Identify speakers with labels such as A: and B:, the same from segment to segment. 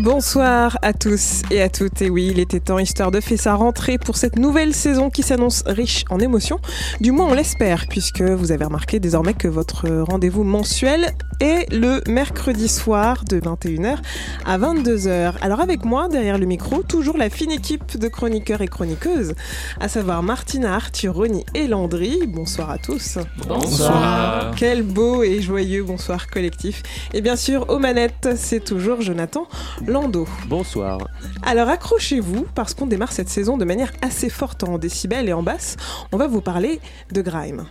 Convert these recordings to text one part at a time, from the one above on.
A: Bonsoir à tous et à toutes. Et oui, il était temps, Histoire de fait sa rentrée pour cette nouvelle saison qui s'annonce riche en émotions. Du moins, on l'espère, puisque vous avez remarqué désormais que votre rendez-vous mensuel est le mercredi soir de 21h à 22h. Alors avec moi, derrière le micro, toujours la fine équipe de chroniqueurs et chroniqueuses, à savoir Martina, Arthur, Ronnie et Landry. Bonsoir à tous.
B: Bonsoir.
A: Quel beau et joyeux bonsoir collectif. Et bien sûr, aux manettes, c'est toujours Jonathan Lando.
B: Bonsoir.
A: Alors accrochez-vous parce qu'on démarre cette saison de manière assez forte en décibels et en basse. On va vous parler de grime.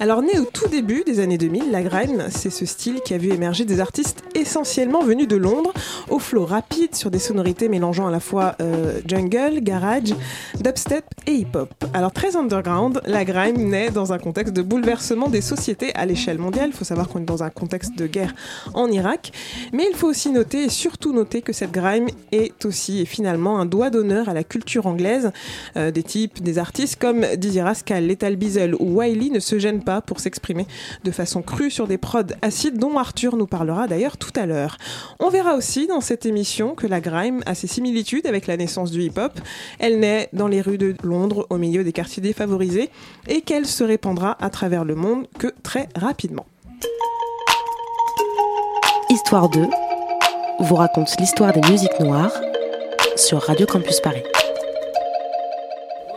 A: Alors né au tout début des années 2000, la grime, c'est ce style qui a vu émerger des artistes essentiellement venus de Londres, au flow rapide sur des sonorités mélangeant à la fois euh, jungle, garage, dubstep et hip-hop. Alors très underground, la grime naît dans un contexte de bouleversement des sociétés à l'échelle mondiale. Il faut savoir qu'on est dans un contexte de guerre en Irak, mais il faut aussi noter et surtout noter que cette grime est aussi et finalement un doigt d'honneur à la culture anglaise. Euh, des types, des artistes comme Dizzy Rascal, Lethal Bizzle ou Wiley ne se gênent pas pour s'exprimer de façon crue sur des prods acides dont Arthur nous parlera d'ailleurs tout à l'heure. On verra aussi dans cette émission que la grime a ses similitudes avec la naissance du hip-hop. Elle naît dans les rues de Londres au milieu des quartiers défavorisés et qu'elle se répandra à travers le monde que très rapidement.
C: Histoire 2 vous raconte l'histoire des musiques noires sur Radio Campus Paris.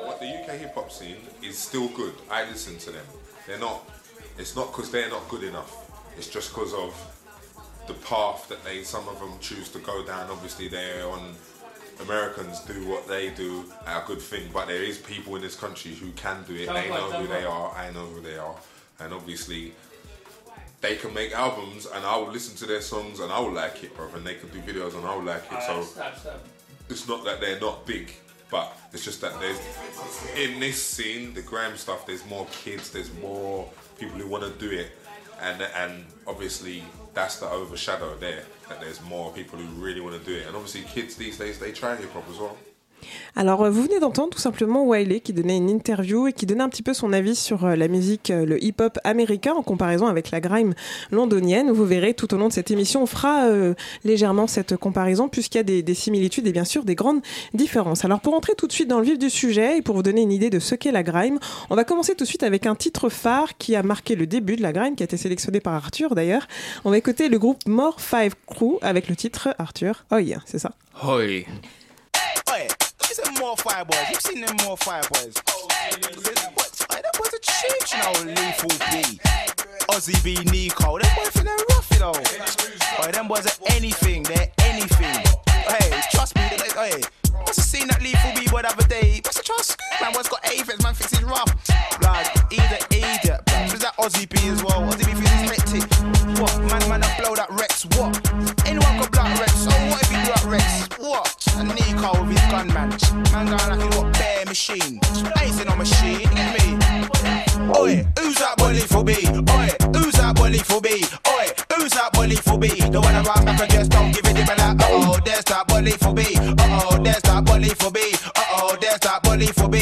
D: What the UK hip hop scene is still good. I listen to them. They're not. It's not because they're not good enough. It's just because of the path that they. Some of them choose to go down. Obviously, they're on. Americans do what they do a good thing, but there is people in this country who can do it. They know who they are. I know who they are, and obviously. They can make albums, and I will listen to their songs, and I will like it, bro. And they can do videos, and I will like it. So it's not that they're not big, but it's just that there's in this scene, the gram stuff. There's more kids. There's more people who want to do it, and and obviously that's the overshadow there. That there's more people who really want to do it, and obviously kids these days they try hip hop as well.
A: Alors, euh, vous venez d'entendre tout simplement Wiley qui donnait une interview et qui donnait un petit peu son avis sur euh, la musique, euh, le hip-hop américain en comparaison avec la grime londonienne. Vous verrez tout au long de cette émission, on fera légèrement cette comparaison puisqu'il y a des, des similitudes et bien sûr des grandes différences. Alors, pour entrer tout de suite dans le vif du sujet et pour vous donner une idée de ce qu'est la grime, on va commencer tout de suite avec un titre phare qui a marqué le début de la grime, qui a été sélectionné par Arthur d'ailleurs. On va écouter le groupe More Five Crew avec le titre Arthur. Yeah, c'est ça?
B: Hoi.
E: Is it more fireboys? You've seen them more fireboys. That was a cheat, you know, lethal B. Ozzy B, Nico, them boys they're rough, you know. Oi, them boys are anything, they're anything. Hey, trust me, hey, must have seen that lethal B boy the other day. Must have trust, man, boy's got aphids, man, thinks he's rough. He's an idiot. Who's that Ozzy B as well? Ozzy B he's hectic. What? Man, man, I blow that Rex, what? Anyone can blow that Rex, so what if you do that Rex? What? And Nico with his gun, man. Man going like he got bare machine. I ain't no machine, get me? Oi, who's that boy lethal B? Oi, who's that boy lethal B? Oi, who's that boy lethal B? The one around back and just don't give it him a like, oh, there's that boy lethal B. Uh oh, there's that boy lethal B. Uh oh, there's that boy lethal B.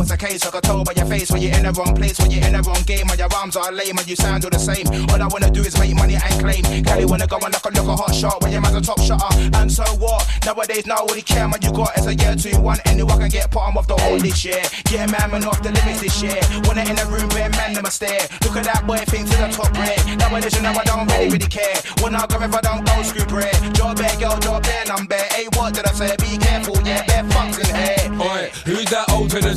E: case? I can tell by your face when you're in the wrong place, when you're in the wrong game, and your arms are lame and you sound all the same. All I wanna do is make money and claim. Cali wanna go and look a look a hot shot when your man's a top shotter. And so what? Nowadays, nobody care, man. You got as a year two one. Anyone can get bottom of the hole this year. Yeah, man, man, off the limits this year. When I in the room, bare man, them a stare. Look at that boy, think to the top red. Nowadays, you know I don't really, really care. When I go, if I don't go, screw bread. Job bare, girl, job bare, I'm bare. Hey, what did I say? Be careful, yeah, bare fucks in here.
F: Oi, who's that old to the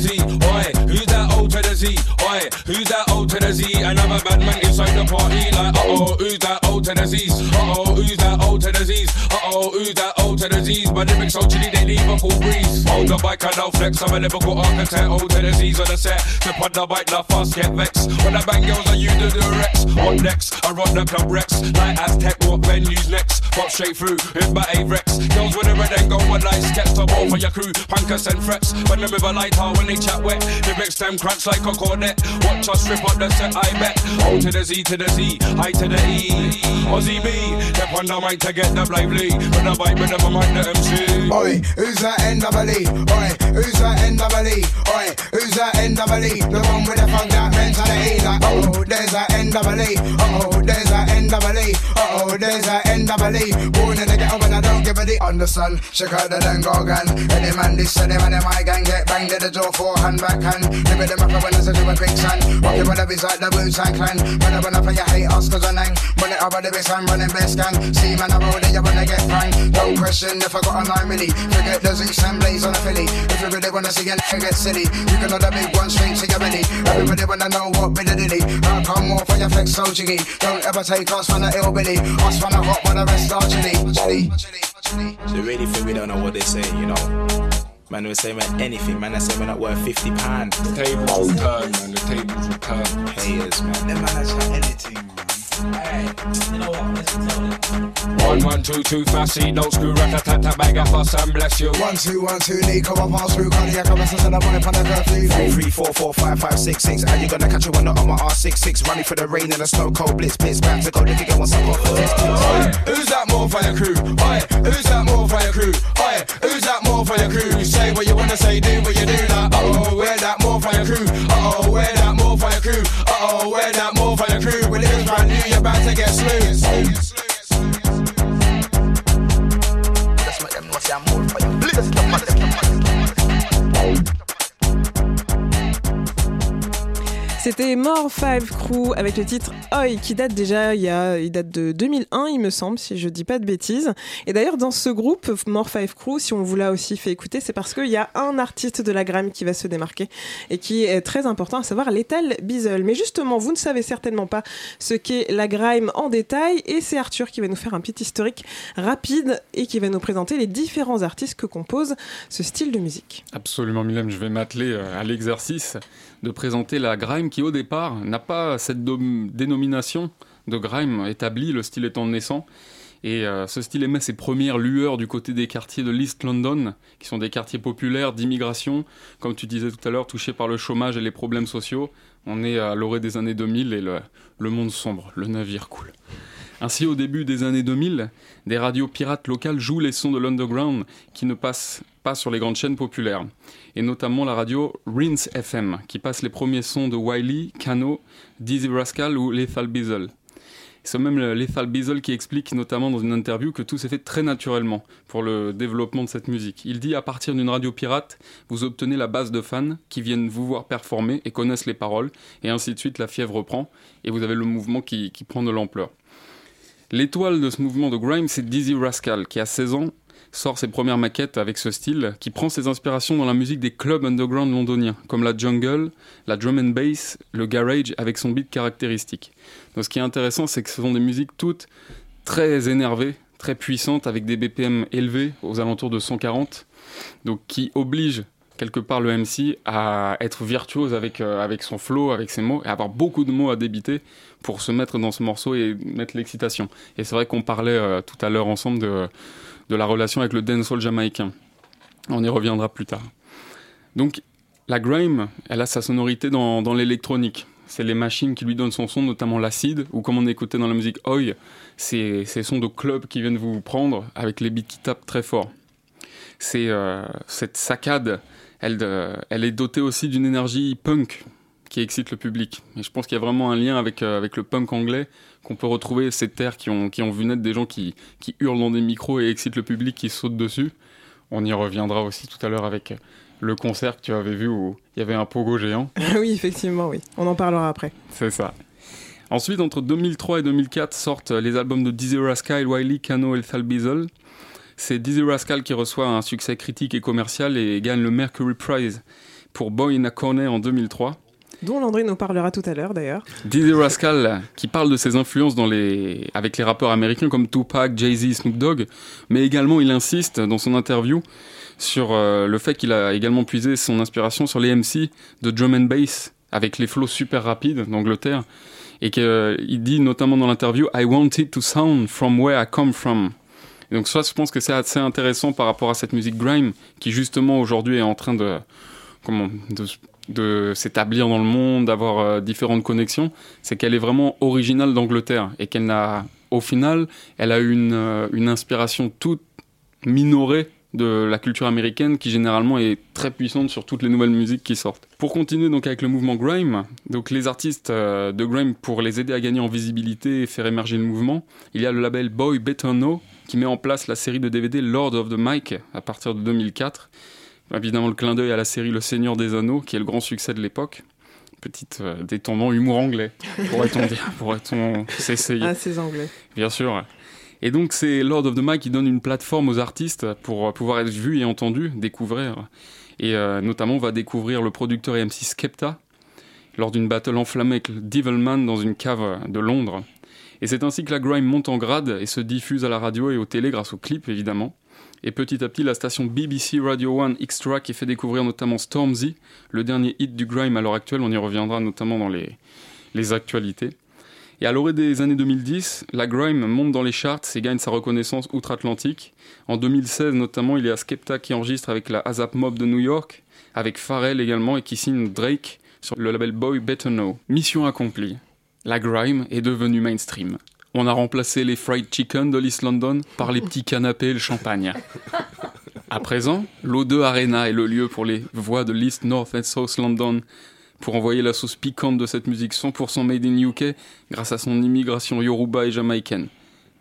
F: Z? Oi, who's that old to the Z? Oi, who's that old to the Z? Another a bad man inside the party. Like, uh oh, who's that old to the Z's? Uh oh, who's that old to the Z's? Uh oh, who's that old to the Z's? My lyrics so chilly, they leave a cool breeze. Hold the bike, I don't flex. I'm a lyrical architect. Old to the Z's on the set. Step on the bike, not fast, get vexed. When I bang girls, I use the Durex. On next, I run the club Rex. Like Aztec, what venues next? Pop straight through with my A-Rex. Girls with a red and gold, one light sketch to ball for your crew. Punkers and frets. When the river light out, when they chat wet. Lyrics them crunch like a cornet. Watch us strip up the set, I bet. O to the Z to the Z, I to the E. Ozzy B, step on the mic to get the lively. When I vibe with them, I'm the MC.
G: Oi, who's that NWE? Oi, who's that NWE? Oi, who's that NWE? The one with the funk that mentality. Like, oh, there's that NWE. Oh, there's that NWE. Oh, there's that NWE. Born in the ghetto, but I don't give a D. Understand? Check out the then go gun. Any man, this, any man in my gang get banged at the door, forehand, backhand. Limit them up when I do a big son. Rockin' with the beats like the Wu Tang Clan. When I run up and you hate us, cause I nang. Run it with the big son, running best gang. See, man, I'm older, you wanna get pranked. Don't question if I got a 9 milli. Forget the Zeus and Blaze on the Philly. If you really wanna see a nigga get silly, you can the big one straight to your belly. Everybody wanna know what bit of dilly. How come more for your flex so jiggy? Don't ever take us from the ill Billy. Us from the hot, but the rest are chilly. Chilly.
H: They really think we don't know what they say, you know. Man, we say man anything, man. I say we're not worth fifty pound.
F: The tables will turn, man. The tables will turn.
H: Haters, man.
G: Them man chat anything, man.
F: One, one, two, two, see, don't screw, rat, tat, tat, bag, fuss, and bless you.
G: One, two, one, two, Nico, I pass through cardiac arrest, and I'm on the curfew.
H: Three, three, four, four, five, five, six, six. How you gonna catch a one on my R66? Running for the rain and the snow cold blitz, blitz, back to go, nigga, get one suck off.
F: Who's that more for your crew? Oi, who's that more for your crew? Oi, who's that more for your crew? Say what you wanna say, do what you do. Like, oh, wear that more for your crew. Oh, wear that more for your crew. Oh, wear that more for your crew. About to get slew.
G: Just make them know I'm more for you. Man.
A: C'était More Five Crew avec le titre Oi qui date déjà il date de 2001 il me semble si je dis pas de bêtises. Et d'ailleurs dans ce groupe More Five Crew si on vous l'a aussi fait écouter c'est parce qu'il y a un artiste de la grime qui va se démarquer et qui est très important à savoir Lethal Bizzle. Mais justement vous ne savez certainement pas ce qu'est la grime en détail et c'est Arthur qui va nous faire un petit historique rapide et qui va nous présenter les différents artistes que compose ce style de musique.
I: Absolument, Mylène, je vais m'atteler euh, à l'exercice de présenter la grime qui, au départ, n'a pas cette dénomination de grime établie, le style étant naissant. Et euh, ce style émet ses premières lueurs du côté des quartiers de l'East London, qui sont des quartiers populaires d'immigration, comme tu disais tout à l'heure, touchés par le chômage et les problèmes sociaux. On est à l'orée des années 2000 et le monde sombre, le navire coule. Ainsi, au début des années 2000, des radios pirates locales jouent les sons de l'underground qui ne passent pas sur les grandes chaînes populaires, et notamment la radio Rinse FM, qui passe les premiers sons de Wiley, Kano, Dizzy Rascal ou Lethal Bizzle. C'est même le Lethal Bizzle qui explique notamment dans une interview que tout s'est fait très naturellement pour le développement de cette musique. Il dit à partir d'une radio pirate, vous obtenez la base de fans qui viennent vous voir performer et connaissent les paroles, et ainsi de suite la fièvre reprend, et vous avez le mouvement qui, prend de l'ampleur. L'étoile de ce mouvement de grime, c'est Dizzy Rascal, qui à 16 ans sort ses premières maquettes avec ce style, qui prend ses inspirations dans la musique des clubs underground londoniens, comme la jungle, la drum and bass, le garage, avec son beat caractéristique. Donc ce qui est intéressant, c'est que ce sont des musiques toutes très énervées, très puissantes, avec des BPM élevés, aux alentours de 140, donc qui obligent quelque part le MC à être virtuose avec, euh, avec son flow, avec ses mots, et avoir beaucoup de mots à débiter pour se mettre dans ce morceau et mettre l'excitation. Et c'est vrai qu'on parlait euh, tout à l'heure ensemble de, de la relation avec le dancehall jamaïcain. On y reviendra plus tard. Donc la grime, elle a sa sonorité dans, l'électronique. C'est les machines qui lui donnent son son, notamment l'acide, ou comme on écoutait dans la musique Oi, c'est ces sons de club qui viennent vous prendre avec les beats qui tapent très fort. C'est euh, cette saccade, elle, euh, elle est dotée aussi d'une énergie punk qui excite le public. Et je pense qu'il y a vraiment un lien avec, euh, avec le punk anglais qu'on peut retrouver ces terres qui ont, qui ont vu naître des gens qui, qui hurlent dans des micros et excitent le public qui saute dessus. On y reviendra aussi tout à l'heure avec le concert que tu avais vu où il y avait un pogo géant.
A: oui, effectivement, oui. On en parlera après.
I: C'est ça. Ensuite, entre 2003 et 2004 sortent les albums de Dizzy Rascal, Wiley, Kano et Thal Bizzle. C'est Dizzy Rascal qui reçoit un succès critique et commercial et gagne le Mercury Prize pour Boy in a Corner en 2003.
A: Dont Landry nous parlera tout à l'heure d'ailleurs.
I: Dizzy Rascal, qui parle de ses influences avec les rappeurs américains comme Tupac, Jay-Z, Snoop Dogg, mais également il insiste dans son interview sur euh, le fait qu'il a également puisé son inspiration sur les MC de drum and bass, avec les flows super rapides d'Angleterre, et qu'il dit notamment dans l'interview I wanted to sound from where I come from. donc ça, je pense que c'est assez intéressant par rapport à cette musique grime qui justement aujourd'hui est en train de comment de, de s'établir dans le monde, d'avoir euh, différentes connexions, c'est qu'elle est vraiment originale d'Angleterre et qu'elle n'a au final, elle a une, euh, une inspiration toute minorée de la culture américaine qui généralement est très puissante sur toutes les nouvelles musiques qui sortent. Pour continuer donc avec le mouvement grime, donc les artistes euh, de grime pour les aider à gagner en visibilité et faire émerger le mouvement, il y a le label Boy Better Know qui met en place la série de DVD Lord of the Mic à partir de 2004. Évidemment le clin d'œil à la série Le Seigneur des Anneaux qui est le grand succès de l'époque. Petite euh, détendant humour anglais, pourrait-on dire, pourrait-on s'essayer.
A: Ah, ces anglais.
I: Bien sûr. Et donc c'est Lord of the Mic qui donne une plateforme aux artistes pour pouvoir être vus et entendus, découvrir. Et euh, notamment on va découvrir le producteur et MC Skepta lors d'une battle enflammée avec Devilman dans une cave de Londres. Et c'est ainsi que la grime monte en grade et se diffuse à la radio et aux télé grâce aux clips évidemment. Et petit à petit, la station BBC Radio 1 Extra qui fait découvrir notamment Stormzy, le dernier hit du grime à l'heure actuelle, on y reviendra notamment dans les, les actualités. Et à l'orée des années 2010, la grime monte dans les charts et gagne sa reconnaissance outre-Atlantique. En 2016 notamment, il y a Skepta qui enregistre avec la ASAP Mob de New York, avec Pharrell également et qui signe Drake sur le label Boy Better Know. Mission accomplie. La grime est devenue mainstream. On a remplacé les fried chicken de l'East London par les petits canapés et le champagne. À présent, l'O2 Arena est le lieu pour les voix de l'East, North et South London pour envoyer la sauce piquante de cette musique 100% made in UK grâce à son immigration yoruba et jamaïcaine.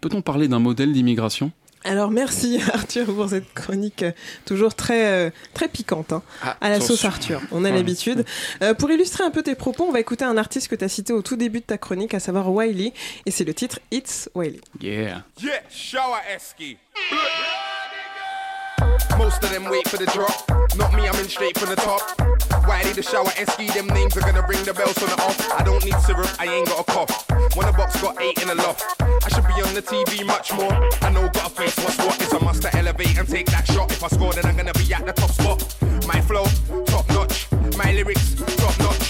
I: Peut-on parler d'un modèle d'immigration?
A: Alors merci Arthur pour cette chronique euh, toujours très euh, très piquante hein,
I: Ah,
A: à la sauce Arthur. On a l'habitude. Euh, pour illustrer un peu tes propos, on va écouter un artiste que tu as cité au tout début de ta chronique, à savoir Wiley, et c'est le titre It's Wiley.
I: Yeah.
H: Yeah, shower Esky. Most of them wait for the drop. Not me, I'm in straight from the top. Wiley the shower Esky, them names are gonna ring the bells on the off. I don't need syrup, I ain't got a cough. When the box got eight in the loft. I should be on the TV much more. I know got a face, what's what? It's a must to elevate and take that shot. If I score, then I'm gonna be at the top spot. My flow, top notch. My lyrics, top notch.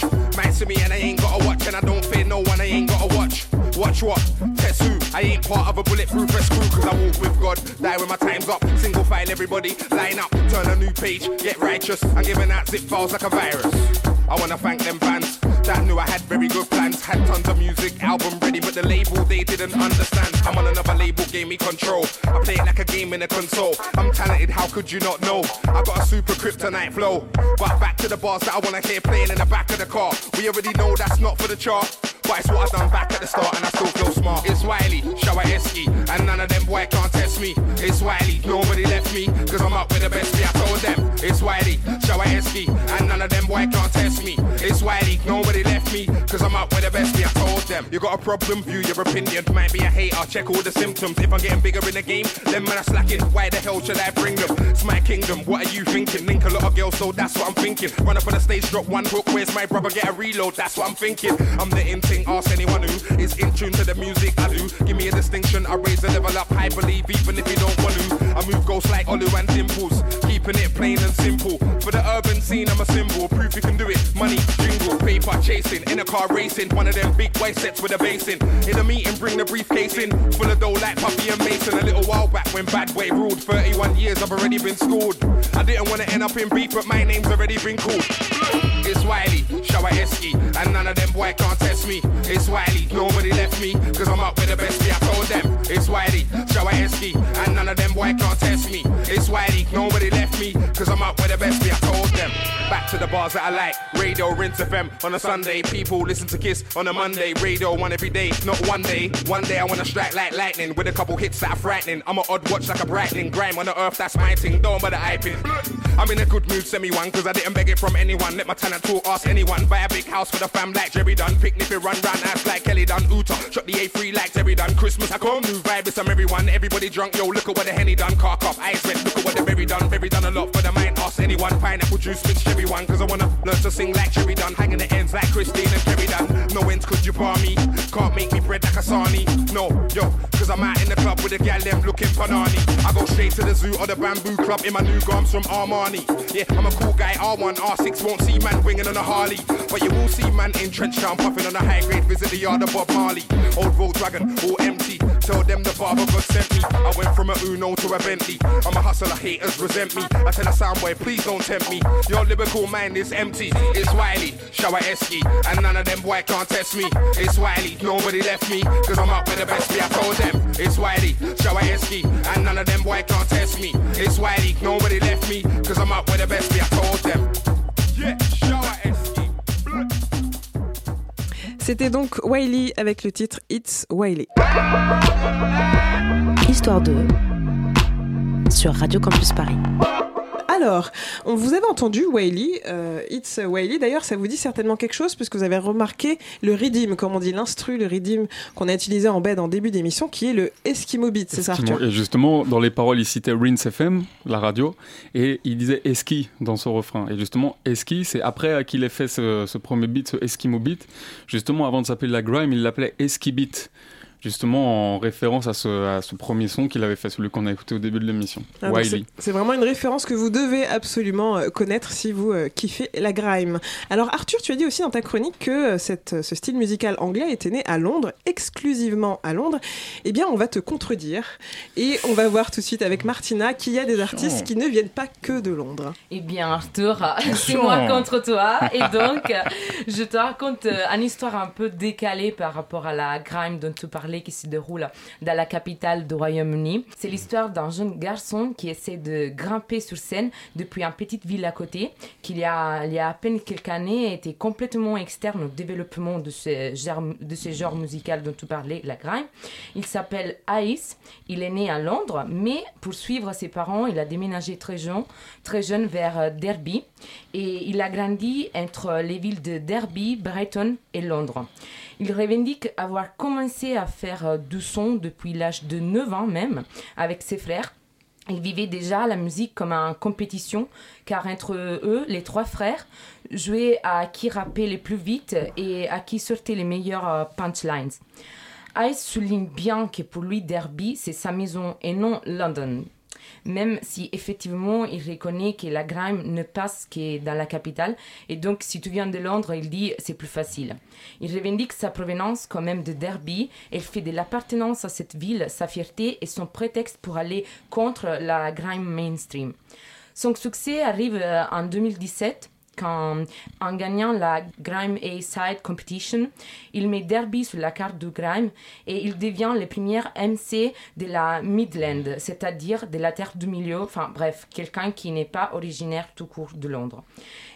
H: To me and I ain't got a watch. And I don't fear no one, I ain't got a watch. Watch what? Test who? I ain't part of a bulletproof vest crew Cause I walk with God, die when my time's up Single file everybody, line up Turn a new page, get righteous I'm giving out zip files like a virus I wanna thank them fans. That knew I had very good plans. Had tons of music, album ready But the label they didn't understand. I'm on another label, gave me control. I play it like a game in a console. I'm talented, how could you not know? I got a super kryptonite flow. But back to the bars that I wanna hear playing in the back of the car. We already know that's not for the chart but it's what I done back at the start and I still feel smart. It's Wiley, shower Esky, and none of them boy can't test me. It's Wiley, nobody left me, cause I'm up with the best. Me, I told them. It's Wiley, shower Esky, and none of them boy can't test me. It's Wiley, nobody left me, cause I'm up with the best. Me, I told them. You got a problem, view your opinion. Might be a hater, check all the symptoms. If I'm getting bigger in the game, then man, I'm slacking. Why the hell should I bring them? It's my kingdom, what are you thinking? Link a lot of girls, so that's what I'm thinking. Run up on the stage, drop one hook, where's my brother? Get a reload, that's what I'm thinking. I'm the in thing, ask anyone who is in tune to the music I do. Give me a distinction, I raise the level up. I believe even if you don't want to. I move ghosts like Olu and Dimples, keeping it plain and simple. For the urban scene, I'm a symbol. Proof you can do it. Money, jingle, paper chasing, in a car racing. One of them big white sets with a bass in. A meeting, bring the briefcase in. Full of dough like Puffy and Mason. A little while back when Bad Way ruled. 31 years, I've already been schooled. I didn't want to end up in beef, but my name's already been called. It's Wiley, shower Esky, and none of them boy can't test me. It's Wiley, nobody left me, cause I'm up with the best. I told them. It's Wiley, shower Esky, and none of them boy can't test me. It's Wiley, nobody left me, cause I'm up with the best. I told them. Back to the bars that I like. Radio Rinse FM on a Sunday. People listen to Kiss on a Monday. Radio one every day, not one day. One day I wanna strike like lightning with a couple hits that are frightening. I'm an odd watch like a brightening. Grime on the earth, that's my thing. Don't bother hyping. I'm in a good mood, send me one, cause I didn't beg it from anyone. Let my talent talk, ask anyone. Buy a big house for the fam like Jerry done. Picnic, it round ass like Kelly done. Uta, shot the A3 like Terry done. Christmas, I come, new vibe, it's I'm everyone. Everybody drunk, yo, look at what the Henny done. Car cop, ice wet, look at what the berry done. Berry done a lot for the mind, ask anyone. pineapple juice mixed cherry one, cause I wanna learn to sing like Cherry done. hanging the ends like Christine and Cherry Dunn. No ends could you bar me, can't make me bread like a sarnie. No, yo, cause I'm out in the club with a gal them looking panani. I go straight to the zoo or the bamboo club in my new garms from Armani. Yeah, I'm a cool guy, R1, R6 won't see man winging on a Harley. But you will see man in trench town puffing on a high grade, visit the yard of Bob Marley. Old Volkswagen, all empty. Tell them the barber God sent me. I went from a Uno to a Bentley. I'm a hustler, haters resent me. I tell a soundboy, please don't tempt me. Your lyrical mind is empty. It's Wiley, shower Esky, and none of them boy can't test me. It's Wiley, nobody left me, cause I'm up with the best me. I told them. It's Wiley, shower Esky, and none of them boy can't test me. It's Wiley, nobody left me, cause I'm up with the best me. I told them. Yeah, shower Esky.
A: C'était donc Wiley avec le titre It's Wiley.
C: Histoire 2 sur Radio Campus Paris.
A: Alors, on vous avait entendu Wiley, euh, It's Wiley. D'ailleurs, ça vous dit certainement quelque chose puisque vous avez remarqué le rythme, comme on dit, l'instru, le rythme qu'on a utilisé en bed en début d'émission, qui est le Eskimo Beat, c'est ça. Arthur
I: Et justement, dans les paroles, il citait Rinse FM, la radio, et il disait Eski dans son refrain. Et justement, Eski, c'est après qu'il ait fait ce, ce premier beat, ce Eskimo beat, justement, avant de s'appeler la grime, il l'appelait Eski Beat. Justement, en référence à ce, à ce premier son qu'il avait fait, celui qu'on a écouté au début de l'émission.
A: Ah,
I: Wiley.
A: c'est- vraiment une référence que vous devez absolument euh, connaître si vous euh, kiffez la grime. Alors Arthur, tu as dit aussi dans ta chronique que euh, cette, ce style musical anglais était né à Londres, exclusivement à Londres. Eh bien, on va te contredire et on va voir tout de suite avec Martina qu'il y a des artistes qui ne viennent pas que de Londres.
J: Eh bien, Arthur, c'est moi contre toi. Et donc, je te raconte une histoire un peu décalée par rapport à la grime dont tu parlais qui se déroule dans la capitale du Royaume-Uni. C'est l'histoire d'un jeune garçon qui essaie de grimper sur scène depuis une petite ville à côté, qui il y a, il y a à peine quelques années était complètement externe au développement de ce genre, musical dont tu parlais, la grime. Il s'appelle Ice. Il est né à Londres, mais pour suivre ses parents, il a déménagé très jeune, très jeune vers euh, Derby. Et il a grandi entre les villes de Derby, Brighton et Londres. Il revendique avoir commencé à faire euh, du son depuis l'âge de 9 ans même, avec ses frères. Il vivait déjà la musique comme une compétition, car entre eux, les trois frères, jouaient à qui rappait les plus vite et à qui sortait les meilleurs euh, punchlines. Ice souligne bien que pour lui, Derby, c'est sa maison et non London. Même si effectivement il reconnaît que la grime ne passe que dans la capitale, et donc si tu viens de Londres, il dit c'est plus facile. Il revendique sa provenance quand même de Derby, il fait de l'appartenance à cette ville sa fierté et son prétexte pour aller contre la grime mainstream. Son succès arrive euh, en 2017 quand, en gagnant la Grime A-Side Competition, il met Derby sur la carte du Grime et il devient le premier MC de la Midland, c'est-à-dire de la terre du milieu, enfin bref, quelqu'un qui n'est pas originaire tout court de Londres.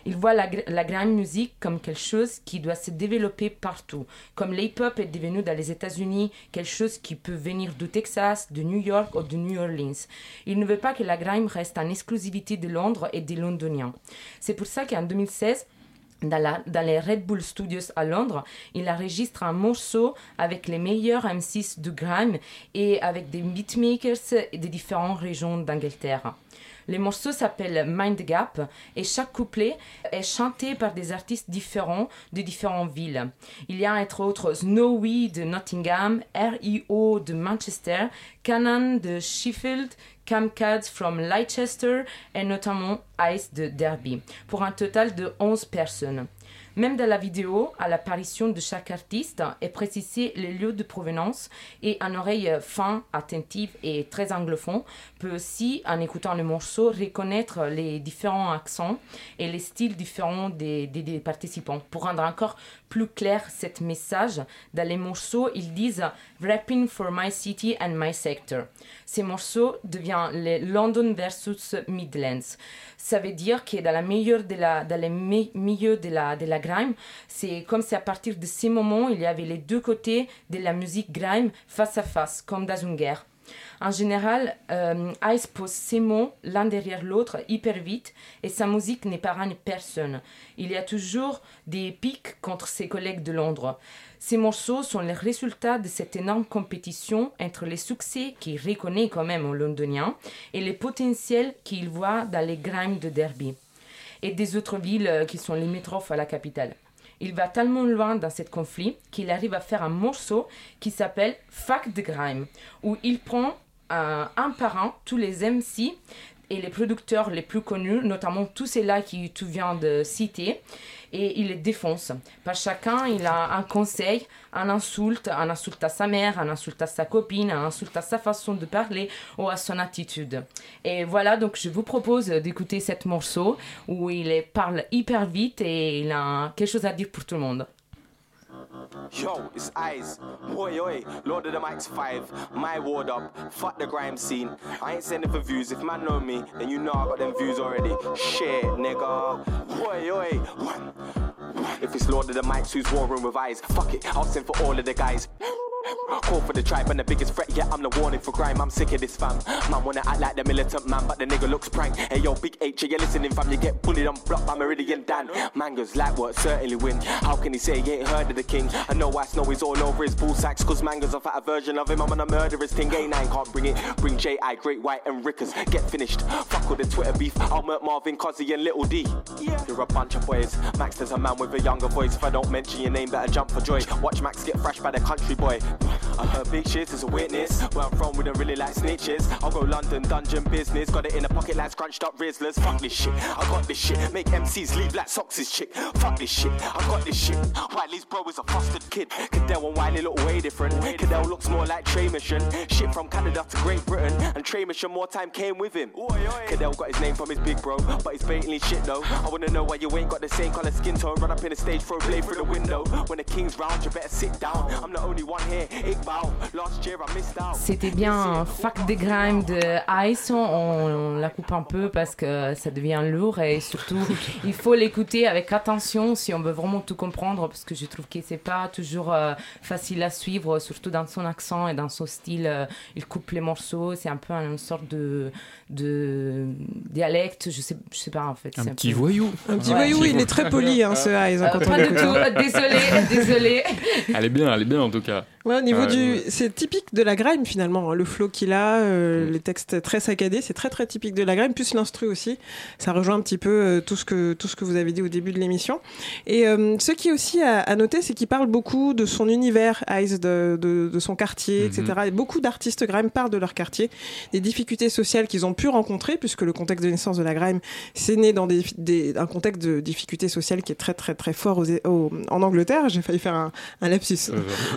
J: Il voit la, la grime musique comme quelque chose qui doit se développer partout, comme l'hip-hop est devenu dans les États-Unis quelque chose qui peut venir du Texas, de New York ou de New Orleans. Il ne veut pas que la grime reste en exclusivité de Londres et des Londoniens. C'est pour ça qu'en 2016, dans, la- dans les Red Bull Studios à Londres, il enregistre un morceau avec les meilleurs M6 du grime et avec des beatmakers des différentes régions d'Angleterre. Le morceau s'appelle Mind Gap et chaque couplet est chanté par des artistes différents de différentes villes. Il y a entre autres Snowy de Nottingham, R.E.O. de Manchester, Canon de Sheffield, Camcad from Leicester et notamment Ice de Derby, pour un total de 11 personnes. Même dans la vidéo, à l'apparition de chaque artiste est précisé le lieu de provenance et une oreille fin, attentive et très anglophone peut aussi, en écoutant le morceau, reconnaître les différents accents et les styles différents des participants. Pour rendre encore plus clair ce message, dans les morceaux, ils disent Rapping for my city and my sector. Ces morceaux deviennent les London versus Midlands. Ça veut dire que dans, la meilleure de la, dans le mi- milieu de la, de la grime, c'est comme si à partir de ces moments, il y avait les deux côtés de la musique grime face à face, comme dans une guerre. En général, euh, Ice pose ses mots l'un derrière l'autre hyper vite et sa musique n'épargne personne. Il y a toujours des pics contre ses collègues de Londres. Ces morceaux sont le résultat de cette énorme compétition entre les succès qu'il reconnaît quand même aux Londoniens et les potentiels qu'il voit dans les grimes de Derby. et des autres villes qui sont limitrophes à la capitale. Il va tellement loin dans ce conflit qu'il arrive à faire un morceau qui s'appelle Fact de Grime, où il prend euh, un par un tous les MC et les producteurs les plus connus, notamment tous ceux-là qui tu viens de citer, et il les défonce. Par chacun, il a un conseil, un insulte, un insulte à sa mère, un insulte à sa copine, un insulte à sa façon de parler ou à son attitude. Et voilà, donc je vous propose d'écouter cet morceau où il parle hyper vite et il a quelque chose à dire pour tout le monde.
K: Yo, it's eyes. Oi, oi, Lord of the Mike's five. My ward up. Fuck the grime scene. I ain't sending for views. If man know me, then you know I got them views already. Shit, nigga. Oi, oi. If it's Lord of the Mikes who's warring with eyes, fuck it, I'll send for all of the guys. Call for the tribe and the biggest threat, yeah, I'm the warning for crime. I'm sick of this fam. Man wanna act like the militant man, but the nigga looks prank. Hey yo, big H, you listening fam, you get bullied on block by Meridian Dan. Mango's like what certainly win. How can he say he ain't heard of the king? I know I know he's all over his ball sacks, cause Mango's a fatter version of him. I'm on a murderous thing, A9 can't bring it. Bring J.I., Great White and Rickers, get finished. Fuck all the Twitter beef, I'll murk Marvin, Cozzy and Little D. Yeah. You're a bunch of boys. Max, there's a man with a younger voice. If I don't mention your name, better jump for joy. Watch Max get thrashed by the country boy. I heard big shit as a witness. Where I'm from, we don't really like snitches. I'll go London dungeon business. Got it in a pocket like scrunched up Rizzlers. Fuck this shit. I got this shit. Make MCs leave like socks is chick. Fuck this shit. I got this shit. Wiley's bro is a fostered kid. Cadell and Wiley look way different. Cadell looks more like Trey Mission. Shit from Canada to Great Britain. And Trey Mission more time came with him. Cadell got his name from his big bro. But he's blatantly shit though. I wanna know why you ain't got the same colour skin tone. Run up in the stage, throw a blade through the window. When the king's round, you better sit down. I'm the only one here. Iqbal. Last year I missed out.
J: C'était bien Fact des Grimes de Ice. On, on la coupe un peu parce que ça devient lourd et surtout il faut l'écouter avec attention si on veut vraiment tout comprendre parce que je trouve que c'est pas toujours euh, facile à suivre, surtout dans son accent et dans son style. euh, il coupe les morceaux, c'est un peu une sorte de, de dialecte, je sais, je sais pas en fait.
I: Un petit
J: peu-
I: voyou.
A: Un petit voyou, il est très poli, hein, ce Eyes, hein,
J: Euh, pas du tout, désolé, désolé.
I: Elle est bien, elle est bien en tout cas.
A: Ouais, au niveau du,
I: ouais.
A: c'est typique de la grime finalement. hein, Le flow qu'il a, euh, les textes très saccadés, c'est très très typique de la grime. Plus l'instru aussi, ça rejoint un petit peu euh, tout ce que tout ce que vous avez dit au début de l'émission. Et euh, ce qui est aussi à, à noter, c'est qu'il parle beaucoup de son univers, Ice, de, de, de son quartier, etc. Et beaucoup d'artistes grime parlent de leur quartier, des difficultés sociales qu'ils ont pu rencontrer, puisque le contexte de naissance de la grime, c'est né dans des, des- un contexte de difficultés sociales qui est très très très fort aux- en Angleterre. J'ai failli faire un, un lapsus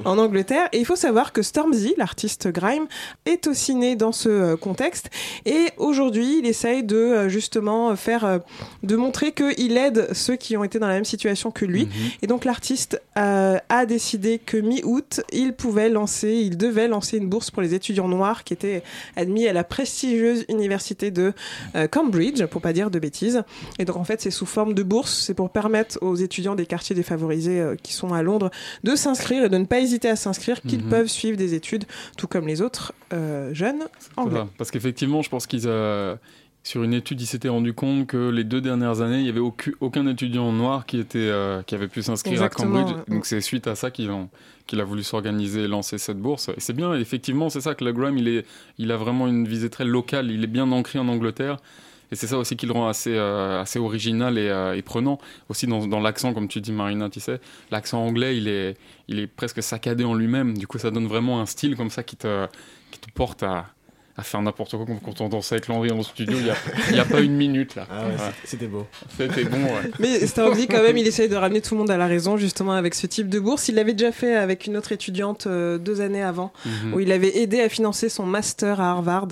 A: en Angleterre. Et il faut savoir que Stormzy, l'artiste grime, est aussi né dans ce euh, contexte. Et aujourd'hui, il essaye de euh, justement faire, euh, de montrer qu'il aide ceux qui ont été dans la même situation que lui. Et donc l'artiste euh, a décidé que mi-août, il pouvait lancer, il devait lancer une bourse pour les étudiants noirs qui étaient admis à la prestigieuse université de euh, Cambridge, pour pas dire de bêtises. Et donc en fait, c'est sous forme de bourse, c'est pour permettre aux étudiants des quartiers défavorisés euh, qui sont à Londres de s'inscrire et de ne pas hésiter à s'inscrire, qu'ils
I: Mhm.
A: peuvent suivre des études, tout comme les autres euh, jeunes anglais.
I: Parce qu'effectivement, je pense qu'ils euh, sur une étude, ils s'étaient rendu compte que les deux dernières années, il n'y avait aucun, aucun étudiant noir qui était euh, qui avait pu s'inscrire à Cambridge. Donc c'est suite à ça qu'ils ont qu'il a voulu s'organiser et lancer cette bourse. Et c'est bien, effectivement, c'est ça que le il est il a vraiment une visée très locale. Il est bien ancré en Angleterre. Et c'est ça aussi qui le rend assez, euh, assez original et, euh, prenant. Aussi dans, dans l'accent, comme tu dis, Marina, tu sais, l'accent anglais, il est, il est presque saccadé en lui-même. Du coup, ça donne vraiment un style comme ça qui te, qui te porte à, à faire n'importe quoi. Quand- on dansait avec Landry en studio, il n'y a, il y a pas une minute là.
L: Ah ouais,
I: Voilà.
L: c'était beau.
I: C'était bon, ouais.
A: Mais Stormzy, quand même, il essaye de ramener tout le monde à la raison, justement, avec ce type de bourse. Il l'avait déjà fait avec une autre étudiante euh, deux années avant,
I: Mhm.
A: où il avait aidé à financer son master à Harvard.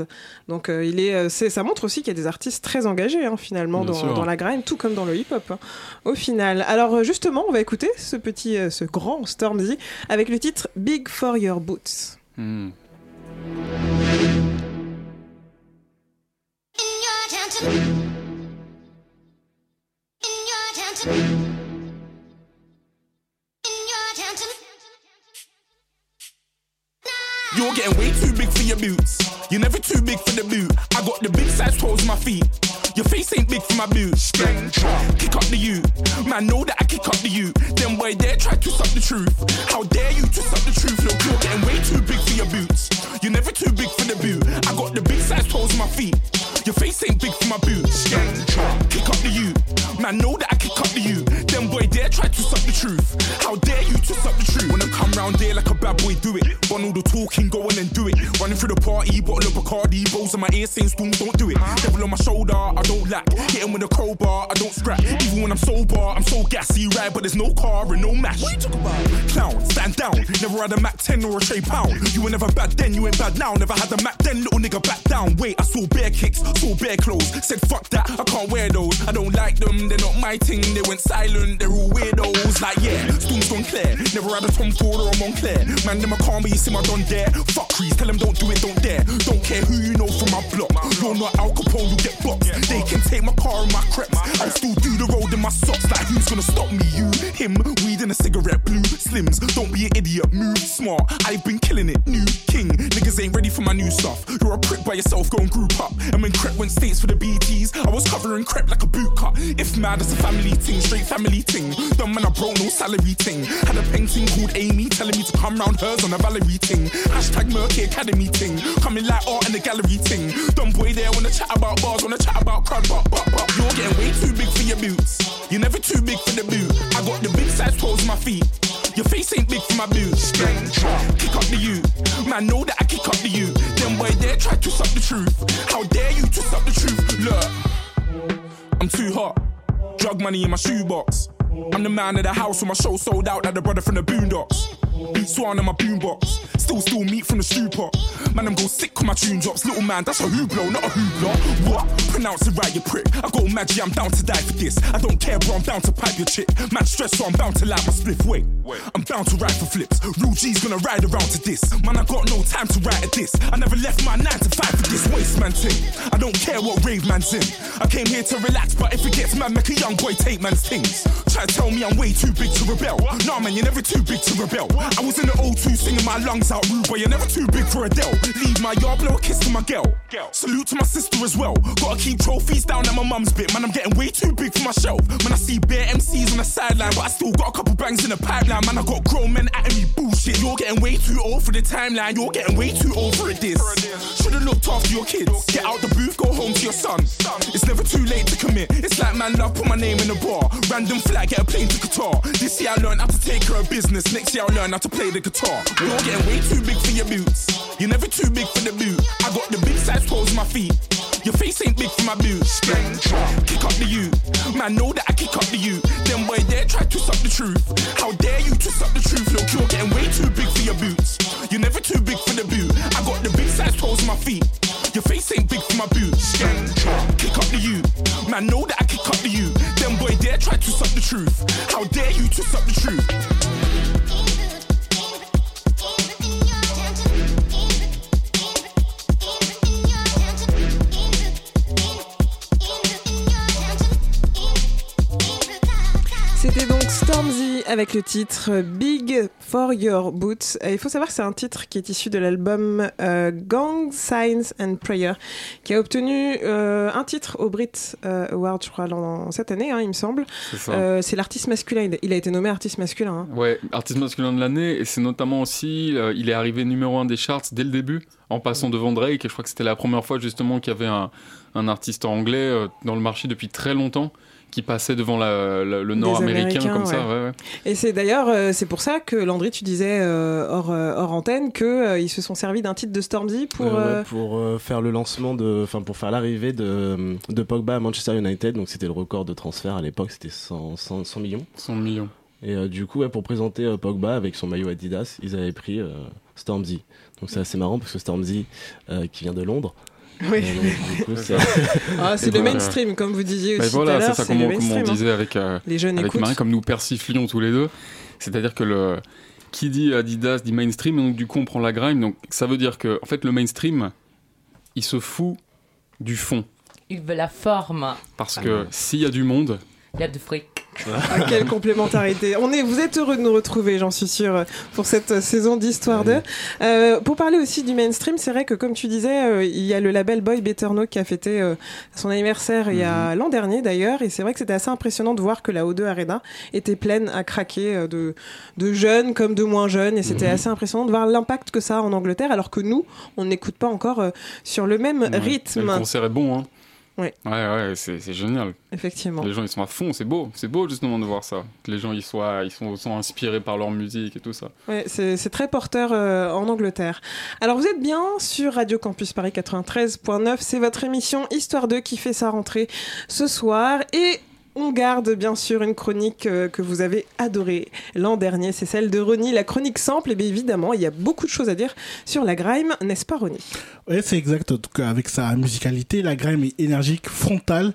A: Donc, euh, il est, euh, ça montre aussi qu'il y a des artistes très engagés, hein, finalement, dans,
I: sûr.
A: dans la grime, tout comme dans le hip-hop, hein, au final. Alors, justement, on va écouter ce petit, euh, ce grand Stormzy, avec le titre Big for Your Boots.
I: Hmm.
M: Your boots. You're never too big for the boot. I got the big size toes on my feet. Your face ain't big for my boots. Kick up the you. Man, know that I kick up the you. Then boy dare try to suck the truth. How dare you to suck the truth? Look, you're getting way too big for your boots. You're never too big for the boot. I got the big size toes on my feet. Your face ain't big for my boots. Kick up the you. Man, know that I try to suck the truth. How dare you to suck the truth? Wanna come round there like a bad boy, do it. Want all the talking, go on and do it. Running through the party, bottle of Bacardi, balls in my ear saying spoon, don't do it. Devil on my shoulder, I don't lack. Hit him with a crowbar, I don't scrap. Even when I'm sober, I'm so gassy, right? But there's no car and no match. What you talking about? Clown, stand down. Never had a Mac 10 or a Shay Pound. You were never bad then, you ain't bad now. Never had a Mac then, little nigga back down. Wait, I saw bare kicks, saw bare clothes. Said fuck that, I can't wear those. I don't like them, they're not my thing. They went silent, they're all weirdos. Like yeah, Stoom's gone clear. Never had a Tom Ford or a Montclair. Man, them a call me, you see my done. Fuck crease, tell them don't do it, don't dare. Don't care who you know from my block. You're not Al Capone, you get boxed. They can take my car and my creps. I'll still do the road in my socks. Like who's gonna stop me? You, him, weed and a cigarette, blue slims. Don't be an idiot, move smart. I've been killing it, new king. Niggas ain't ready for my new stuff. You're a prick by yourself, go and group up. And when Crep went states for the BTs, I was covering Crep like a boot cut. If mad, it's a family ting, straight family ting. Dumb man, I broke no salary ting. Had a painting called Amy telling me to come round hers on a Valerie ting. Hashtag Murky Academy ting. Coming like art in the gallery ting. Dumb boy there wanna chat about bars, wanna chat about crud, but, but, but. You're getting way too big for your boots. You're never too big for the boot. I got the big size toes my feet. Your face ain't big for my boots. Kick up the you. Man, know that I kick up the you. Them boy there try to suck the truth. How dare you to suck the truth? Look, I'm too hot. Drug money in my shoebox. I'm the man of the house when my show sold out like the brother from the Boondocks. Beat Swan in my boombox. Still, still meat from the stew pot. Man, I'm go sick with my tune drops. Little man, that's a hooplo, not a hoopla. What? Pronounce it right, you prick. I go magic, I'm down to die for this. I don't care, bro, I'm down to pipe your chick. Man, stress, so I'm bound to light my spliff. Wait, I'm bound to ride for flips. Real G's gonna ride around to this. Man, I got no time to write at this. I never left my 9 to 5 for this waste man thing. I don't care what rave man's in. I came here to relax, but if it gets mad, make a young boy take man's things. Try to tell me I'm way too big to rebel. Nah, man, you're never too big to rebel. I was in the O2 singing my lungs out rude, but you're never too big for Adele. Leave my yard, blow a kiss to my girl. Salute to my sister as well. Gotta keep trophies down at my mum's bit. Man, I'm getting way too big for my shelf. Man, I see bare MCs on the sideline, but I still got a couple bangs in the pipeline. Man, I got grown men at me bullshit. You're getting way too old for the timeline. You're getting way too old for diss. Should've looked after your kids. Get out the booth, go home to your son. It's never too late to commit. It's like man love, put my name in the bar. Random flat, get a plane to Qatar. This year I learned how to take care of business. Next year I'll learn how to play the guitar. You're getting way too big for your boots. You're never too big for the boot. I got the big size toes on my feet. Your face ain't big for my boots. Kick up the you. Man, know that I kick up the you. Them boy there try to suck the truth. How dare you to suck the truth? Look, you're getting way too big for your boots. You're never too big for the boot. I got the big size toes on my feet. Your face ain't big for my boots. Kick up the you. Man, know that I kick up the you. Boy there try to suck the truth. How dare you to suck the truth?
A: C'était donc Stormzy avec le titre Big for Your Boots. Et il faut savoir que c'est un titre qui est issu de l'album euh, Gang Signs and Prayer, qui a obtenu euh, un titre au Brit euh, Award, je crois, cette année, hein, il me semble.
I: C'est.
A: Euh, l'artiste masculin. Il a été nommé artiste masculin. hein.
I: Ouais, artiste masculin de l'année, et c'est notamment aussi, il est arrivé numéro un des charts dès le début, en passant devant Drake, et je crois que c'était la première fois justement qu'il y avait un, un artiste anglais dans le marché depuis très longtemps qui passait devant la- la- le
A: Des
I: nord-américain
A: Américains,
I: comme ça.
A: ouais.
I: ouais, ouais.
A: Et c'est d'ailleurs, euh, c'est pour ça que Landry, tu disais euh, hors, euh, hors antenne que euh, ils se sont servis d'un titre de Stormzy pour.
L: Ouais, pour euh, faire le lancement de, enfin pour faire l'arrivée de, de Pogba à Manchester United. Donc c'était le record de transfert à l'époque, c'était 100, 100, 100 millions.
I: 100 millions.
L: Et euh, du coup, ouais, pour présenter euh, Pogba avec son maillot Adidas, ils avaient pris euh, Stormzy. Donc c'est assez marrant parce que Stormzy, euh, qui vient de Londres.
A: Oui.
L: c'est-
A: Ah, c'est le
I: voilà.
A: mainstream, comme vous disiez aussi
I: Bah voilà, c'est ça, comme, on- comme on
A: mainstream, hein.
I: disait avec, euh,
A: Les jeunes
I: avec. Marie, comme nous persiflions tous les deux. C'est-à-dire que le, qui dit Adidas dit mainstream, et donc du coup on prend la grime. Donc ça veut dire que en fait le mainstream, il se fout du fond.
J: Il veut la forme.
I: Parce que s'il y a du monde,
J: Il y a du fric.
A: Ah, quelle complémentarité. On est, vous êtes heureux de nous retrouver, j'en suis sûre, pour cette euh, saison d'Histoire 2. Euh, pour parler aussi du mainstream, c'est vrai que comme tu disais, euh, il y a le label Boy Better Know qui a fêté euh, son anniversaire il y a l'an dernier d'ailleurs, et c'est vrai que c'était assez impressionnant de voir que la O2 Arena était pleine à craquer de, de jeunes comme de moins jeunes, et c'était
I: Mhm.
A: assez impressionnant de voir l'impact que ça a en Angleterre, alors que nous, on n'écoute pas encore sur le même rythme.
I: le concert est bon. Hein.
A: Ouais.
I: Ouais, ouais, c'est génial.
A: Effectivement.
I: Les gens, ils sont à fond, c'est beau. C'est beau, justement, de voir ça. Que les gens, ils, soient, ils sont, sont inspirés par leur musique et tout ça.
A: Ouais, c'est c'est très porteur euh, en Angleterre. Alors vous êtes bien sur Radio Campus Paris 93.9, c'est votre émission Histoire 2 qui fait sa rentrée ce soir et on garde bien sûr une chronique euh, que vous avez adorée l'an dernier, c'est celle de Ronnie, la chronique sample. Et bien évidemment, il y a beaucoup de choses à dire sur la grime, n'est-ce pas Ronnie
N: Ouais, c'est exact. En avec sa musicalité, la grime est énergique, frontale,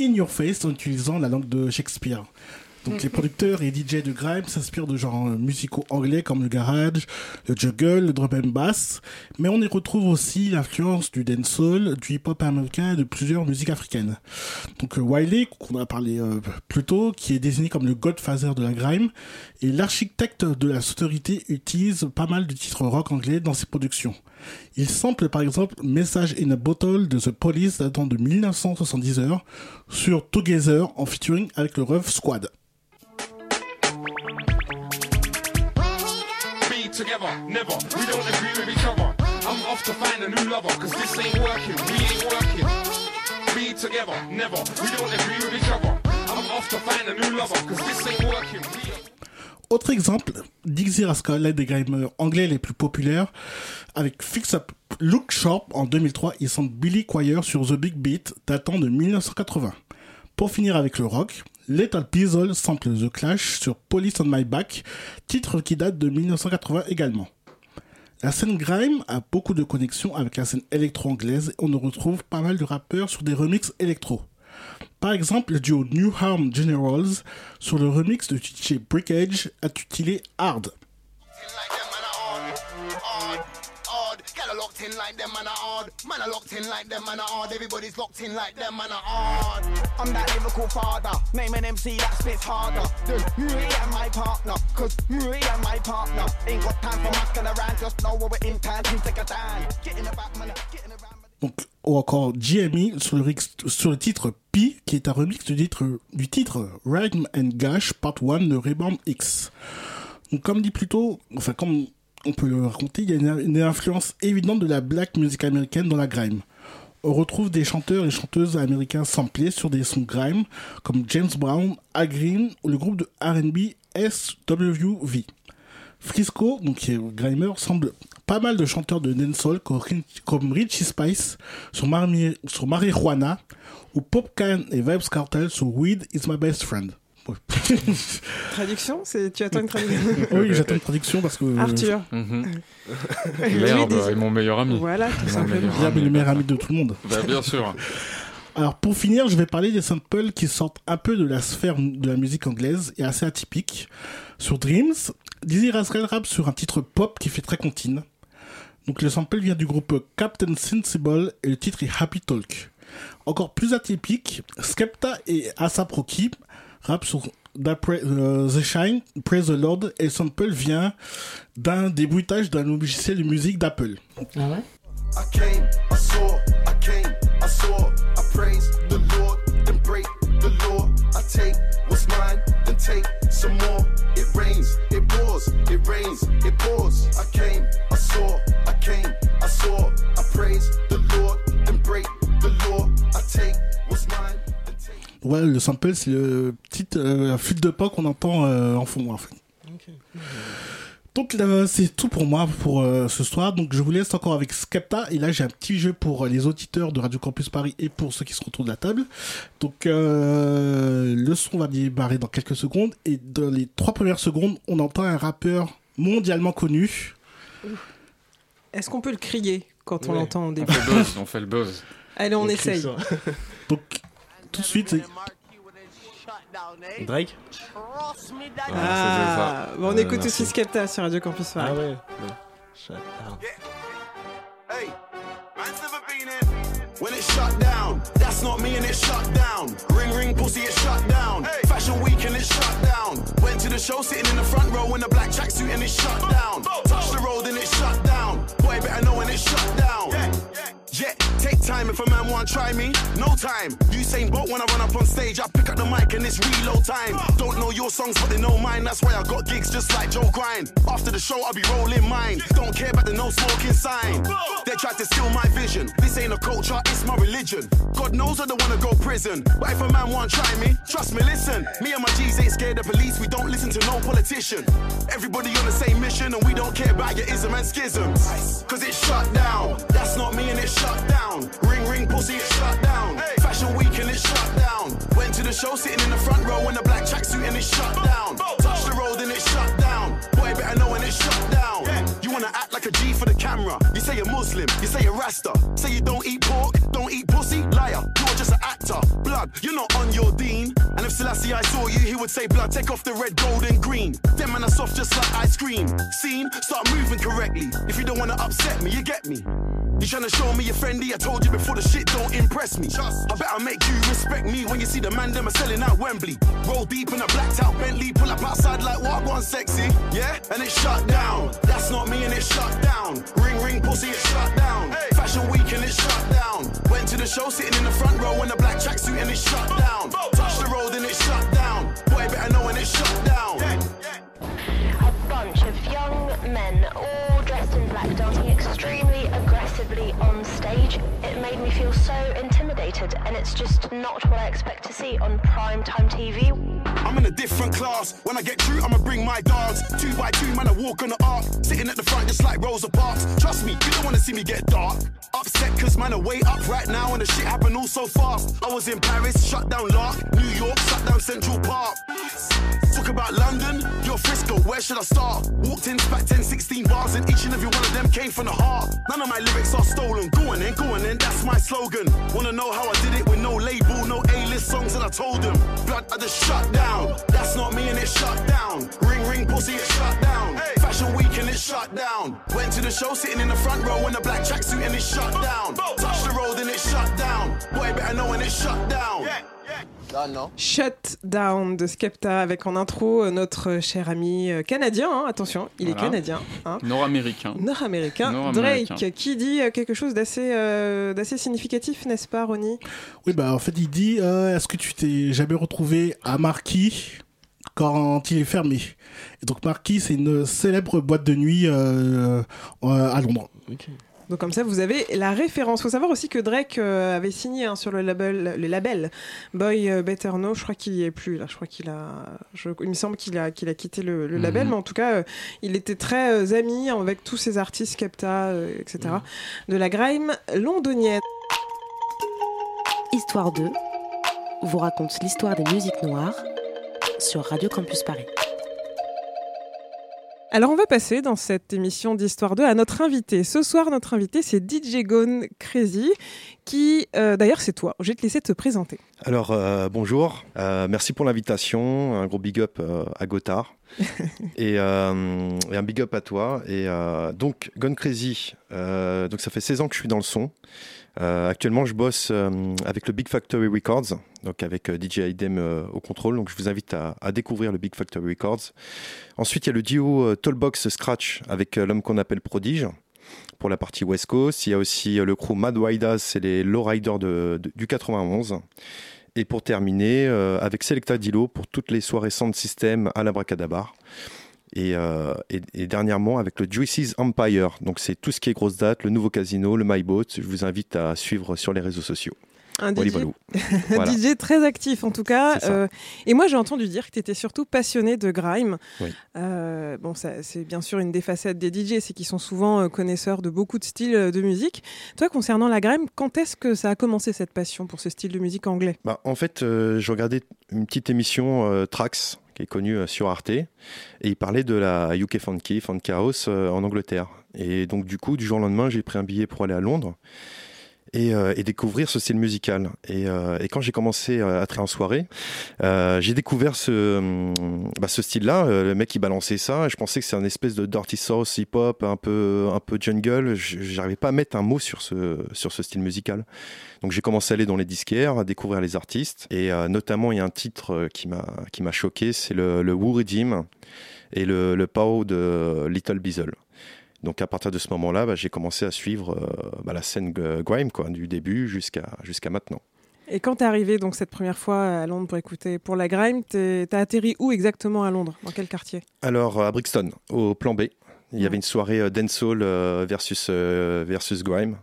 N: in your face, en utilisant la langue de Shakespeare. Donc les producteurs et DJ de grime s'inspirent de genres musicaux anglais comme le garage, le juggle, le drum and bass, mais on y retrouve aussi l'influence du dancehall, du hip-hop américain et de plusieurs musiques africaines. Donc euh, Wiley, qu'on a parlé euh, plus tôt, qui est désigné comme le godfather de la grime, et l'architecte de la sonorité utilise pas mal de titres rock anglais dans ses productions. Il sample par exemple Message in a Bottle de The Police datant de 1979 sur Together en featuring avec le Rough Squad.
H: Together, never. We don't agree with each other. I'm off to find a new lover, cause this ain't working, we ain't working. Be together, never. We don't agree with each other. I'm off to find a new lover, cause this ain't working, we
N: Autre exemple, Dixie Rascal, l'un des grimeurs anglais les plus populaires, avec Fix Up Look Sharp en 2003, ils sont Billy Choir sur The Big Beat datant de 1980. Pour finir avec le rock, Lethal Peasel sample The Clash sur Police on My Back, titre qui date de 1980 également. La scène grime a beaucoup de connexions avec la scène électro-anglaise et on y retrouve pas mal de rappeurs sur des remixes électro. Par exemple, le duo New Harm Generals sur le remix de DJ Brick Edge a tutilé Hard.
O: Locked in like hard. Locked in like hard. Everybody's locked in like them, hard. I'm that father. An MC harder my partner. Cause my partner ain't got time for. Just know what we're in
N: ou encore GME sur le, rix- sur le titre Pi, qui est un remix du titre, du titre Rhyme and Gash Part 1 de Reborn X. Donc, comme dit plus tôt, enfin, comme on peut le raconter, il y a une, influence évidente de la black music américaine dans la grime. On retrouve des chanteurs et chanteuses américains samplés sur des sons grime, comme James Brown, Al Green ou le groupe de R&B SWV. Frisco, donc qui est grimer, semble pas mal de chanteurs de dancehall comme Richie Spice sur, Marmi- sur Marijuana ou Popcan et Vibes Cartel sur Weed is my best friend. Ouais.
A: Traduction c'est... Tu attends une traduction
N: oui, j'attends une traduction parce que.
A: Arthur. Oui,
I: L'herbe
A: dis-
I: est mon meilleur ami.
A: Voilà, tout
I: Mon
A: simplement.
I: meilleur
N: L'herbe le meilleur ami de tout le monde.
I: Bah, bien sûr.
N: Alors pour finir, je vais parler des samples qui sortent un peu de la sphère de la musique anglaise et assez atypiques. Sur Dreams, Dizzy Rascal rappe sur un titre pop qui fait très comptine. Donc le sample vient du groupe Captain Sensible et le titre est Happy Talk. Encore plus atypique, Skepta et Asap Rocky rappent sur D'après euh, The Shine, Praise the Lord, et le sample vient d'un des bruitages d'un logiciel de musique d'Apple.
J: Ah ouais?
O: I came, I saw, I came, I saw, I praise the Lord, then break the law. I take what's mine, then take some more. It rains, it pours, it rains, it pours. I came, I saw, I came, I saw, I praise the Lord, then break the law. I take what's mine, then take.
N: Ouais, le sample, c'est le petit euh, flûte de pas qu'on entend euh, en fond, en fait. Donc là, c'est tout pour moi pour euh, ce soir. Donc je vous laisse encore avec Skepta. Et là, j'ai un petit jeu pour les auditeurs de Radio Campus Paris et pour ceux qui sont autour de la table. Donc euh, le son va démarrer dans quelques secondes. Et dans les trois premières secondes, on entend un rappeur mondialement connu.
A: Est-ce qu'on peut le crier quand on
I: Ouais.
A: l'entend au
I: On
A: début
I: fait le buzz, on fait le buzz.
A: Allez, on essaye.
N: Donc tout de suite, c'est-
L: Drake
A: Ah,
L: ça.
A: bon, on
L: Euh,
A: écoute
L: merci.
A: aussi Skepta sur Radio Campus Paris.
L: Ah ouais, ouais. Shut down.
O: Hey, man's never been in. When it's shut down, that's not me and it's shut down. Ring ring pussy, it's shut down. Fashion week and it's shut down. Went to the show sitting in the front row in a black tracksuit and it's shut down. Touch the road and it's shut down. Boy, better know when it's shut down. Yeah, take time if a man want try me, no time. Usain Bolt when I run up on stage, I pick up the mic and it's reload time. Don't know your songs, but they know mine. That's why I got gigs just like Joe Grind. After the show, I'll be rolling mine. Don't care about the no smoking sign. They tried to steal my vision. This ain't a culture, it's my religion. God knows I don't wanna go prison. But if a man want try me, trust me, listen. Me and my G's ain't scared of police. We don't listen to no politician. Everybody on the same mission, and we don't care about your ism and schisms. Cause it's shut down. That's not me and it's shut down. Ring ring pussy, it's shut down. Fashion week and it's shut down. Went to the show sitting in the front row in a black tracksuit and it's shut down. Touch the road and it's shut down. Boy, better know when it's shut down. You wanna act like a G for the camera. You say you're Muslim, you say you're Rasta. Say you don't eat pork, don't eat pussy, liar. You're just an actor. Blood, you're not on your dean. And if Selassie I saw you, he would say, Blood, take off the red, gold, and green. Them man are soft just like ice cream. Scene, start moving correctly. If you don't wanna upset me, you get me. You tryna show me you're friendly? I told you before the shit don't impress me. I better make you respect me when you see the man them are selling out Wembley. Roll deep in a blacked out Bentley, pull up outside like what one sexy, yeah? And it shut down. That's not me and it shut down. Ring ring pussy, it's shut down. Fashion week and it's shut down. Went to the show sitting in the front row in a black tracksuit and it's shut down. Touch the road and it's shut down. Boy, better know when it's shut down.
P: A bunch of young men, all dressed in black, dancing extremely aggressively on stage. It made me feel so intimidated, and it's just not what I expect to see on prime time TV.
O: I'm in a different class. When I get through, I'ma bring my dogs. Two by two, man, I walk on the arc. Sitting at the front just like Rosa Parks. Trust me, you don't wanna see me get dark. Upset cause man, I way up right now and the shit happened all so fast. I was in Paris, shut down Lark. New York, shut down Central Park. Talk about London, you're Frisco, where should I start? Walked in, spat 10, 16 bars, and each and every one of them came from the heart. None of my lyrics are stolen. On then, go on then, that's my slogan. Wanna know how I did it with no label, no A-list songs, and I told them, blood, I just shut down. That's not me and it shut down. Ring, ring, pussy, it's shut down. Fashion week and it shut down. Went to the show sitting in the front row in a black tracksuit and it shut down. Touch the road and it's shut down. Boy, better know when it's shut down.
A: Shut Down de Skepta avec en intro euh, notre cher ami euh, canadien, hein, attention, il est canadien, hein,
I: Nord-américain.
A: nord-américain. Drake, qui dit euh, quelque chose d'assez euh, d'assez significatif, n'est-ce pas, Ronnie?
N: Oui, bah en fait, il dit euh, Est-ce que tu t'es jamais retrouvé à Marquis quand il est fermé? Et donc, Marquis, c'est une célèbre boîte de nuit euh, euh, à Londres.
A: Donc comme ça, vous avez la référence. faut savoir aussi que Drake euh, avait signé hein, sur le label, le label Boy euh, Better Know. Je crois qu'il y est plus là. Je crois qu'il a. je- il me semble qu'il a qu'il a quitté le, le
Q: Mhm.
A: label, mais en tout cas, euh, il était très euh, ami avec tous ces artistes, Skepta, euh, etc. De la grime londonienne.
C: Histoire 2 vous raconte l'histoire des musiques noires sur Radio Campus Paris.
A: Alors on va passer dans cette émission d'Histoire 2 à notre invité. Ce soir, notre invité, c'est DJ Gone Crazy, qui, euh, d'ailleurs, c'est toi. Je vais te laisser te présenter.
Q: Alors, euh, bonjour, Euh, merci pour l'invitation, un gros big up à Gotthard et, et un big up à toi. Et donc, Gone Crazy, donc ça fait 16 ans que je suis dans le son. Euh, actuellement, je bosse euh, avec le Big Factory Records, donc avec euh, DJ Idem au contrôle. Donc, je vous invite à, découvrir le Big Factory Records. Ensuite, il y a le duo Tollbox Scratch avec l'homme qu'on appelle Prodige pour la partie West Coast. Il y a aussi le crew Mad Widas, c'est les lowriders de, de- du 91. Et pour terminer, avec Selecta Dilo pour toutes les soirées sound system à l'Abracadabar. Et, euh, et, et dernièrement avec le Juicy's Empire. Donc c'est tout ce qui est grosse date, le nouveau casino, le MyBoat. Je vous invite à suivre sur les réseaux sociaux.
A: Un DJ,
Q: voilà.
A: très actif en tout cas. Euh, et moi j'ai entendu dire que tu étais surtout passionné de grime.
Q: Oui.
A: Euh, bon, c'est bien sûr une des facettes des DJ, c'est qu'ils sont souvent connaisseurs de beaucoup de styles de musique. Toi, concernant la grime, quand est-ce que ça a commencé cette passion pour ce style de musique anglais?
Q: Bah, en fait, je regardais une petite émission Trax qui est connue euh, sur Arte et il parlait de la UK Funky, Funk House euh, en Angleterre. Et donc du coup, du jour au lendemain, j'ai pris un billet pour aller à Londres et, euh, et découvrir ce style musical. Et, euh, et quand j'ai commencé euh, à traiter en soirée, euh, j'ai découvert ce, hum, bah, ce style-là. Euh, le mec qui balançait ça, je pensais que c'est un espèce de dirty sauce hip-hop, un peu, un peu jungle. J'arrivais pas à mettre un mot sur ce, sur ce style musical. Donc j'ai commencé à aller dans les disquaires, à découvrir les artistes. Et euh, notamment, il y a un titre qui m'a choqué, c'est le, le Wu Redeem et le, le Pao de Little Beazle. Donc à partir de ce moment-là, bah, j'ai commencé à suivre euh, bah, la scène grime quoi, du début jusqu'à jusqu'à maintenant.
A: Et quand t'es arrivé donc cette première fois à Londres pour écouter pour la grime, t'es- t'as atterri où exactement à Londres? Dans quel quartier?
Q: Alors à Brixton, au plan B, il y
A: Ouais.
Q: avait une soirée euh, dancehall euh, versus versus grime.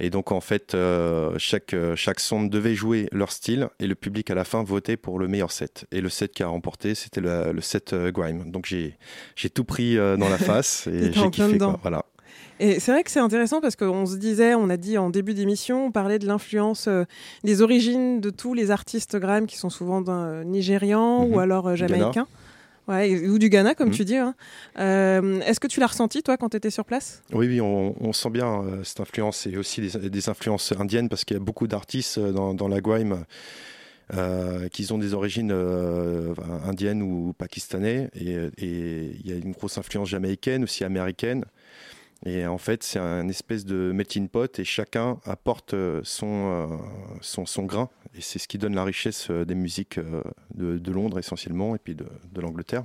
Q: Et donc en fait, euh, chaque euh, chaque son devait jouer leur style et le public à la fin votait pour le meilleur set. Et le set qui a remporté, c'était le, le set euh, grime. Donc j'ai tout pris dans la face et j'ai kiffé. Quoi. Voilà.
A: Et c'est vrai que c'est intéressant parce qu'on se disait, on a dit en début d'émission, on parlait de l'influence, euh, des origines de tous les artistes grime qui sont souvent nigérians ou
Q: Mhm.
A: alors euh,
Q: Ghana.
A: Ouais, ou du Ghana, comme
Q: Mhm.
A: tu dis. hein. Euh, Est-ce que tu l'as ressenti, toi, quand tu étais sur place?
Q: Oui, oui, on, on sent bien euh, cette influence et aussi des, des influences indiennes parce qu'il y a beaucoup d'artistes euh, dans, dans la euh, qui ont des origines indiennes ou pakistanais et, et il y a une grosse influence jamaïcaine, aussi américaine. Et en fait, c'est un espèce de melting pot et chacun apporte euh, son, euh, son, son grain. Et c'est ce qui donne la richesse euh, des musiques de, de Londres essentiellement et puis de, de l'Angleterre.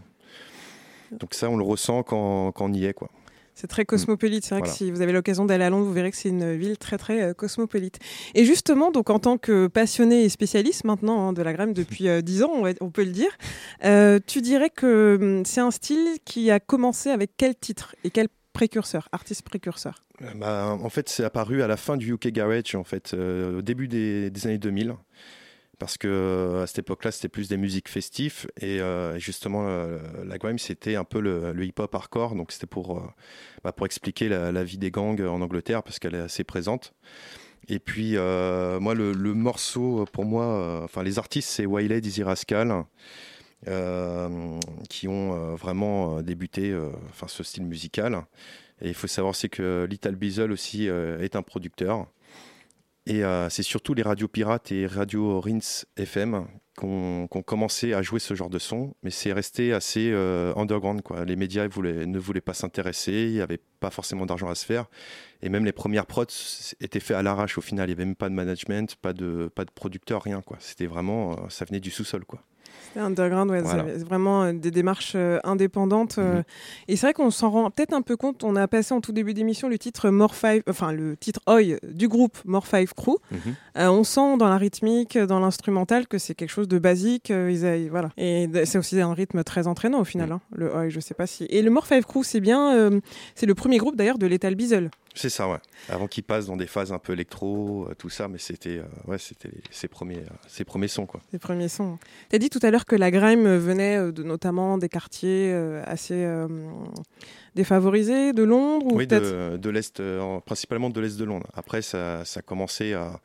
Q: Donc ça, on le ressent quand, quand on y est. quoi.
A: C'est très cosmopolite. C'est vrai
Q: Voilà.
A: que si vous avez l'occasion d'aller à Londres, vous verrez que c'est une ville très très euh, cosmopolite. Et justement, donc en tant que passionné et spécialiste maintenant hein, de la grime depuis euh, 10 ans, on, va- on peut le dire, euh, tu dirais que hum, c'est un style qui a commencé avec quel titre et quel précurseur, artiste précurseur
Q: Euh, bah, en fait, c'est apparu à la fin du UK Garage, en fait, euh, au début des, années 2000. Parce que euh, à cette époque-là, c'était plus des musiques festives. Et justement, la grime, c'était un peu le, hip-hop hardcore. Donc, c'était pour, bah, pour expliquer la, vie des gangs en Angleterre, parce qu'elle est assez présente. Et puis, moi, le, le morceau, pour moi, enfin, les artistes, c'est Wiley, Dizzy Rascal, qui ont euh, vraiment euh, débuté euh, enfin, ce style musical. Et il faut savoir aussi que Little Beazle aussi euh, est un producteur. Et euh, c'est surtout les radios pirates et radios Rins FM qui ont, qui ont commencé à jouer ce genre de son, mais c'est resté assez euh, underground. Quoi. Les médias ne voulaient pas s'intéresser, il n'y avait pas forcément d'argent à se faire. Et même les premières prods étaient faites à l'arrache au final. Il n'y avait même pas de management, pas de, pas de producteur, rien. C'était vraiment, euh, ça venait du sous-sol.
A: Underground, ouais,
Q: Voilà.
A: c'est vraiment euh, des démarches euh, indépendantes. euh,
Q: Mhm.
A: Et c'est vrai qu'on s'en rend peut-être un peu compte. On a passé en tout début d'émission le titre More Five, enfin le titre Oi du groupe More Five Crew.
Q: Mhm.
A: Euh, on sent dans la rythmique, dans l'instrumental que c'est quelque chose de basique. ils a- voilà. Et c'est aussi un rythme très entraînant au final. hein, le Oi, je sais pas si. Et le More Five Crew, c'est bien. c'est le premier groupe d'ailleurs de Lethal Beazle.
Q: C'est ça, ouais. Avant qu'ils passent dans des phases un peu électro, euh, tout ça, mais c'était euh, ouais, c'était ses premiers, euh, ses premiers sons. Quoi.
A: Les premiers sons. Tu as dit tout à l'heure que la grime venait de, notamment des quartiers assez défavorisés de Londres ou
Q: Oui,
A: peut-être
Q: de, de l'Est, en- principalement de l'Est de Londres. Après, ça, ça a commencé à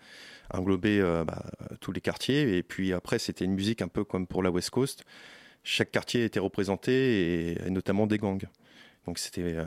Q: englober euh, bah, tous les quartiers. Et puis après, c'était une musique un peu comme pour la West Coast. Chaque quartier était représenté, et, et notamment des gangs. Donc, c'était, euh,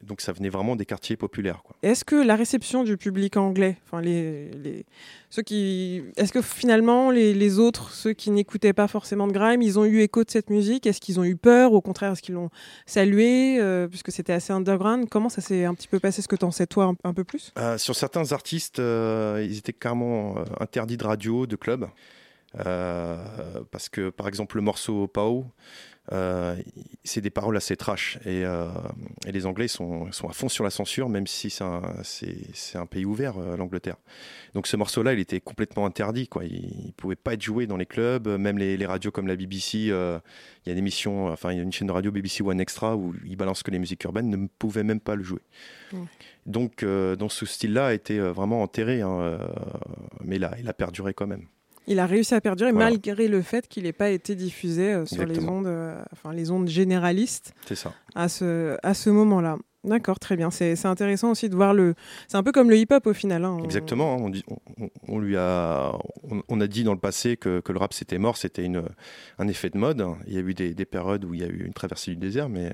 Q: donc ça venait vraiment des quartiers populaires. Quoi.
A: Est-ce que la réception du public anglais, enfin les, les ceux qui, est-ce que finalement les, les autres, ceux qui n'écoutaient pas forcément de grime, ils ont eu écho de cette musique? Est-ce qu'ils ont eu peur? Au contraire, est-ce qu'ils l'ont salué euh, puisque c'était assez underground? Comment ça s'est un petit peu passé? Ce que t'en sais toi un, un peu plus?
Q: Euh, sur certains artistes, euh, ils étaient carrément interdits de radio, de club. Parce que, par exemple, le morceau Pao, euh, c'est des paroles assez trash. Et, euh, et les Anglais sont, sont à fond sur la censure, même si c'est un, pays ouvert, euh, l'Angleterre. Donc ce morceau-là, il était complètement interdit. Quoi. Il ne pouvait pas être joué dans les clubs. Même les, les radios comme la BBC, il y a une émission, enfin, il y a une chaîne de radio BBC One Extra où ils balancent que les musiques urbaines, ne pouvaient même pas le jouer. Donc, dans ce style-là, a été vraiment enterré, hein, mais là, il a perduré quand même.
A: Il a réussi à perdurer
Q: Voilà.
A: malgré le fait qu'il n'ait pas été diffusé euh, sur les ondes, euh, enfin les ondes généralistes
Q: ça.
A: à ce, à ce moment-là. D'accord, très bien. C'est intéressant aussi de voir le. C'est un peu comme le hip-hop au final. hein.
Q: Exactement. hein, On, dit- on- on lui a, on, on a dit dans le passé que, que le rap c'était mort, c'était un effet de mode. Il y a eu des, des périodes où il y a eu une traversée du désert, mais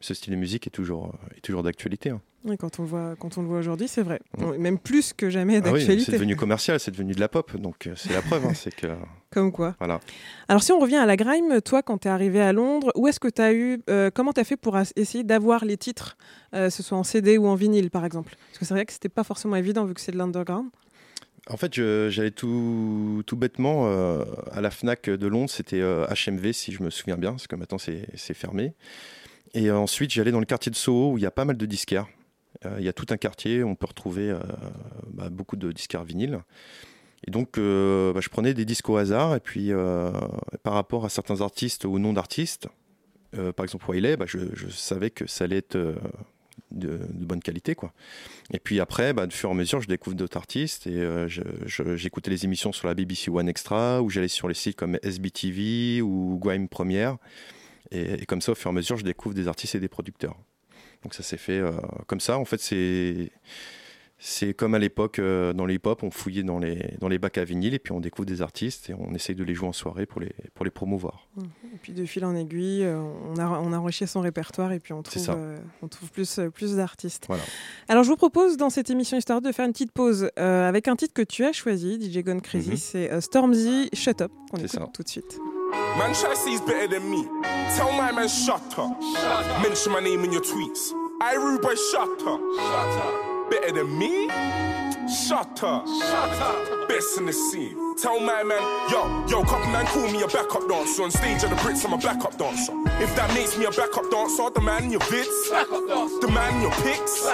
Q: ce style de musique est toujours, est toujours d'actualité. hein.
A: Oui, quand on le voit, quand on le voit aujourd'hui, c'est vrai.
Q: Mm.
A: Même plus que jamais
Q: Ah oui,
A: d'actualité.
Q: c'est devenu commercial, c'est devenu de la pop, donc euh, c'est la preuve. hein, c'est que
A: Comme quoi.
Q: voilà.
A: Alors si on revient à la grime, toi quand tu es arrivé à Londres, où est-ce que tu as eu euh, comment tu as fait pour essayer d'avoir les titres euh, ce soit en CD ou en vinyle par exemple? Parce que c'est vrai que c'était pas forcément évident vu que c'est de l'underground.
Q: En fait, j'allais tout, tout bêtement euh, à la Fnac de Londres, c'était euh, HMV si je me souviens bien, parce que maintenant c'est fermé. Et ensuite, j'allais dans le quartier de Soho où il y a pas mal de disquaires. Euh, il y a tout un quartier où on peut retrouver euh, bah, beaucoup de disquaires vinyles. Et donc, euh, bah, je prenais des disques au hasard. Et puis, par rapport à certains artistes ou non d'artistes, par exemple Wiley, bah, je, savais que ça allait être de, bonne qualité. Quoi. Et puis après, bah, de fur et à mesure, je découvre d'autres artistes. Et j'écoutais les émissions sur la BBC One Extra, ou j'allais sur les sites comme SBTV ou Grime Première. Et, et comme ça, au fur et à mesure, je découvre des artistes et des producteurs. Donc ça s'est fait euh, comme ça. En fait, c'est c'est comme à l'époque euh, dans les hip-hop, on fouillait dans les, dans les bacs à vinyle et puis on découvre des artistes et on essaye de les jouer en soirée pour les, pour les promouvoir.
A: Et puis de fil en aiguille, euh, on a, on a enrichi son répertoire et puis on trouve, on trouve plus, plus d'artistes.
Q: Voilà.
A: Alors je vous propose dans cette émission Histoire de faire une petite pause avec un titre que tu as choisi, DJ Gone Crazy,
Q: Mhm.
A: c'est Stormzy Shut Up, qu'on
Q: C'est
A: écoute
Q: ça.
A: tout de suite.
M: Man, try to see he's better than me. Tell my man, shut up. Mention my name in your tweets. I rude boy, shut up. Better than me? Shut up. Shut up. Best in the scene. Tell my man, yo, yo, couple man call me a backup dancer. On stage at the Brits, I'm a backup dancer. If that makes me a backup dancer, the man in your vids, the man in your pics.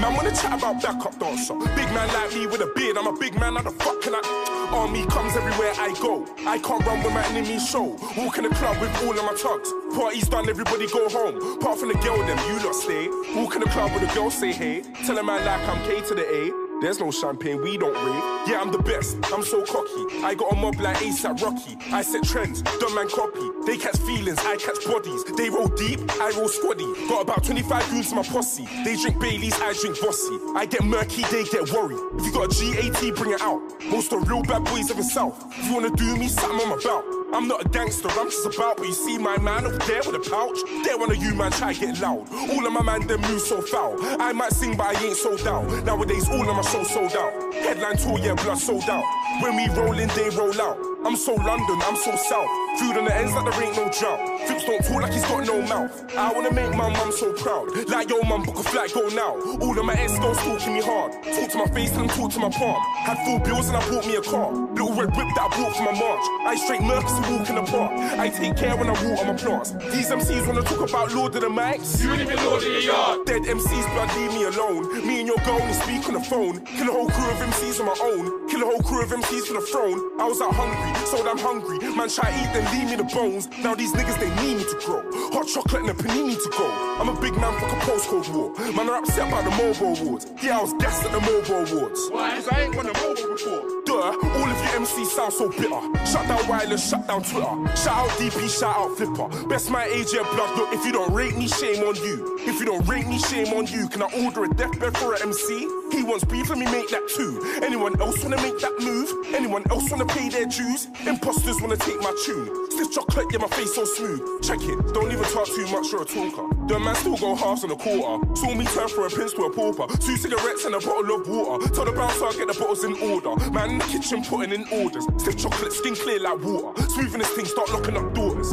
M: Man wanna chat about backup dancer. Big man like me with a beard, I'm a big man, how the fuck can I? Army comes everywhere I go. I can't run when my enemies show. Walk in the club with all of my tugs. Party's done, everybody go home. Apart from the girl, them you lot stay. Walk in the club with a girl, say hey. Tell a man like I'm K to the A. There's no champagne, we don't rave. Yeah, I'm the best, I'm so cocky. I got a mob like ASAP Rocky. I set trends, dumb man copy. They catch feelings, I catch bodies. They roll deep, I roll squaddy. Got about 25 goons in my posse. They drink Baileys, I drink Bossy. I get murky, they get worried. If you got a GAT, bring it out. Most of the real bad boys of the south. If you wanna do me, something I'm about. I'm not a gangster, I'm just about. But you see my man over there with a pouch? There one of you man try get loud. All of my man them move so foul. I might sing, but I ain't sold out. Nowadays, all of my shows sold out. Headline tour, yeah, blood sold out. When we roll in, they roll out. I'm so London, I'm so south. Food on the ends like there ain't no drought. Flips don't talk like he's got no mouth. I wanna make my mum so proud. Like yo, mum, book a flight, go now. All of my ex girls talking me hard. Talk to my face and talk to my palm. Had full bills and I bought me a car. Little red whip that I bought for my march. I straight Mercs to walk in the park. I take care when I water my plants. These MCs wanna talk about Lord of the Mics. You ain't even Lord of your yard. Dead MCs, blood, leave me alone. Me and your girl only speak on the phone. Kill a whole crew of MCs on my own. Kill a whole crew of MCs for the throne. I was out hungry, so I'm hungry. Man, try eat, then leave me the bones. Now these niggas, they need me to grow. Hot chocolate and a panini to go. I'm a big man, fuck a postcode war. Man, are upset about the mobile awards. Yeah, I was gassed at the mobile awards. Why? Cause I ain't won the mobile before. Duh, all of you MCs sound so bitter. Shut down wireless, shut down Twitter. Shout out DP, shout out Flipper. Best my age, blood. Look, if you don't rate me, shame on you. If you don't rate me, shame on you. Can I order a deathbed for an MC? He wants beef, let me make that too. Anyone else wanna make that move? Anyone else wanna pay their dues? Imposters wanna take my tune. Stiff chocolate, yeah, my face so smooth. Check it, don't even talk too much, you're a talker. The man still go halves on a quarter. Saw me turn from a prince to a pauper. Two cigarettes and a bottle of water. Tell the bouncer I'll get the bottles in order. Man in the kitchen putting in orders. Stiff chocolate, skin clear like water. Smoothing this thing, start locking up doors.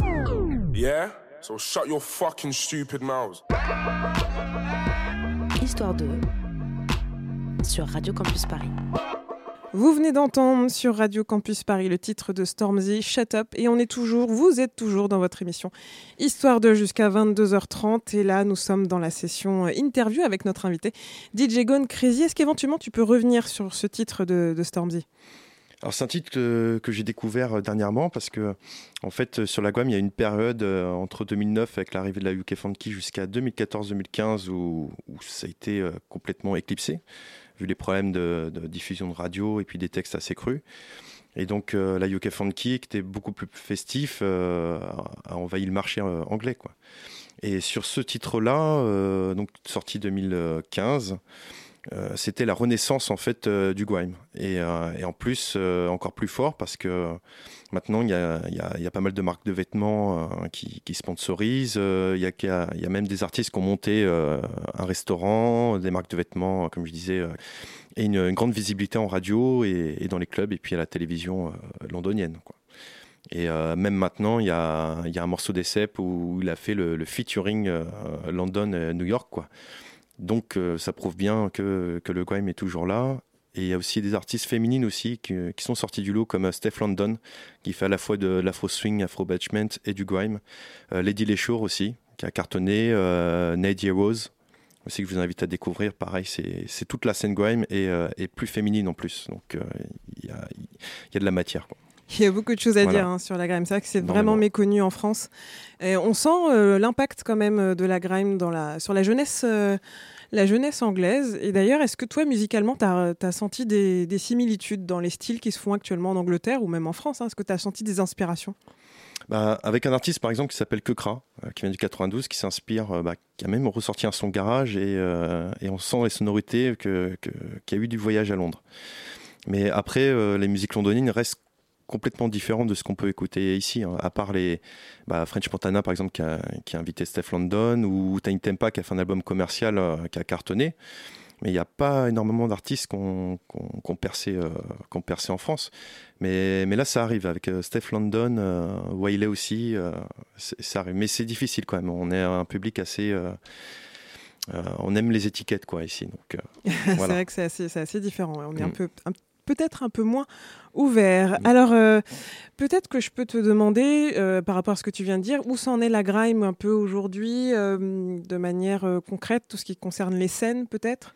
M: Yeah? So shut your fucking stupid mouths.
C: Histoire 2 sur Radio Campus Paris.
A: Vous venez d'entendre sur Radio Campus Paris le titre de Stormzy, Shut Up, et on est toujours, vous êtes toujours dans votre émission Histoire de jusqu'à 22h30, et là nous sommes dans la session euh, interview avec notre invité DJ Gone Crazy. Est-ce qu'éventuellement tu peux revenir sur ce titre de, de Stormzy?
Q: Alors c'est un titre que, j'ai découvert euh, dernièrement parce que en fait euh, sur la Guam il y a une période euh, entre 2009 avec l'arrivée de la UK Funky jusqu'à 2014-2015 où, ça a été complètement éclipsé vu les problèmes de, diffusion de radio et puis des textes assez crus. Et donc la UK Funky qui était beaucoup plus festif a envahi le marché anglais quoi. Et sur ce titre-là, euh, donc sorti 2015. Euh, c'était la renaissance en fait euh, du et, euh, et en plus encore plus fort parce que maintenant il y a, y y a pas mal de marques de vêtements qui, sponsorisent il y, y a- même des artistes qui ont monté un restaurant des marques de vêtements comme je disais et une, grande visibilité en radio et, dans les clubs et puis à la télévision londonienne quoi. Et même maintenant, il y y a un morceau d'Essep où il a fait le, le featuring euh, London-New York. Quoi. Donc euh, ça prouve bien que, le grime est toujours là. Et il y a aussi des artistes féminines aussi qui, sont sortis du lot, comme euh, Steph London, qui fait à la fois de l'afro swing, afro batchment et du grime. Euh, Lady Leshour aussi, qui a cartonné, euh, Nadia Rose, aussi que je vous invite à découvrir. Pareil, c'est toute la scène grime et, plus féminine en plus. Donc il y, a, de la matière.
A: Il y a beaucoup de choses à
Q: Voilà.
A: dire hein, sur la grime. C'est vrai que c'est vraiment méconnu en France. Et on sent euh, l'impact quand même euh, de la grime dans la, sur la jeunesse, euh, la jeunesse anglaise. Et d'ailleurs, est-ce que toi, musicalement, tu as, senti des, des similitudes dans les styles qui se font actuellement en Angleterre ou même en France hein? Est-ce que tu as senti des inspirations?
Q: Bah, avec un artiste par exemple qui s'appelle Kekra, euh, qui vient du 92, qui s'inspire, euh, bah, qui a même ressorti un son garage et, euh, et on sent les sonorités que- qu'il y a eu du voyage à Londres. Mais après, les musiques londoniennes restent complètement différentes de ce qu'on peut écouter ici, hein, à part les bah, French Montana par exemple qui a, qui a invité Steph London ou Tiny Tempa qui a fait un album commercial euh, qui a cartonné. Mais il n'y a pas énormément d'artistes euh, qui ont percé en France. Mais, mais là, ça arrive avec euh, Steph London, euh, Wiley aussi. ça arrive. Mais c'est difficile quand même. On est un public assez. euh, on aime les étiquettes, quoi, ici. Donc, euh,
A: C'est
Q: voilà.
A: vrai que c'est assez, différent. On est un
Q: Mm.
A: peu, un- peut-être un peu moins ouvert. Alors, euh, peut-être que je peux te demander, euh, par rapport à ce que tu viens de dire, où s'en est la grime un peu aujourd'hui, euh, de manière concrète, tout ce qui concerne les scènes, peut-être,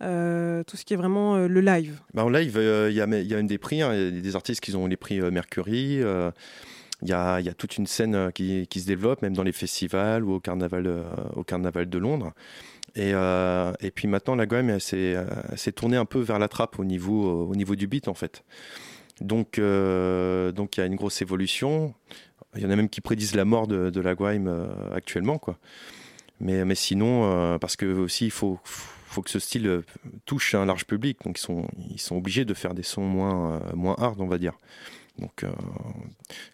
A: tout ce qui est vraiment le live?
Q: Bah, en live, il y, a, y des prix. hein. Il y a des artistes qui ont les prix Mercury. Il y, a, toute une scène euh, qui, se développe, même dans les festivals ou au carnaval, euh, au carnaval de Londres. Et, euh, puis maintenant, la elle s'est tournée un peu vers la trappe au niveau, au niveau du beat, en fait. Donc, il y a une grosse évolution. Il y en a même qui prédisent la mort de, la euh, actuellement, quoi. Mais, sinon, parce que aussi, il faut, que ce style touche un large public. Donc, ils sont, obligés de faire des sons moins hard, on va dire. Donc, euh,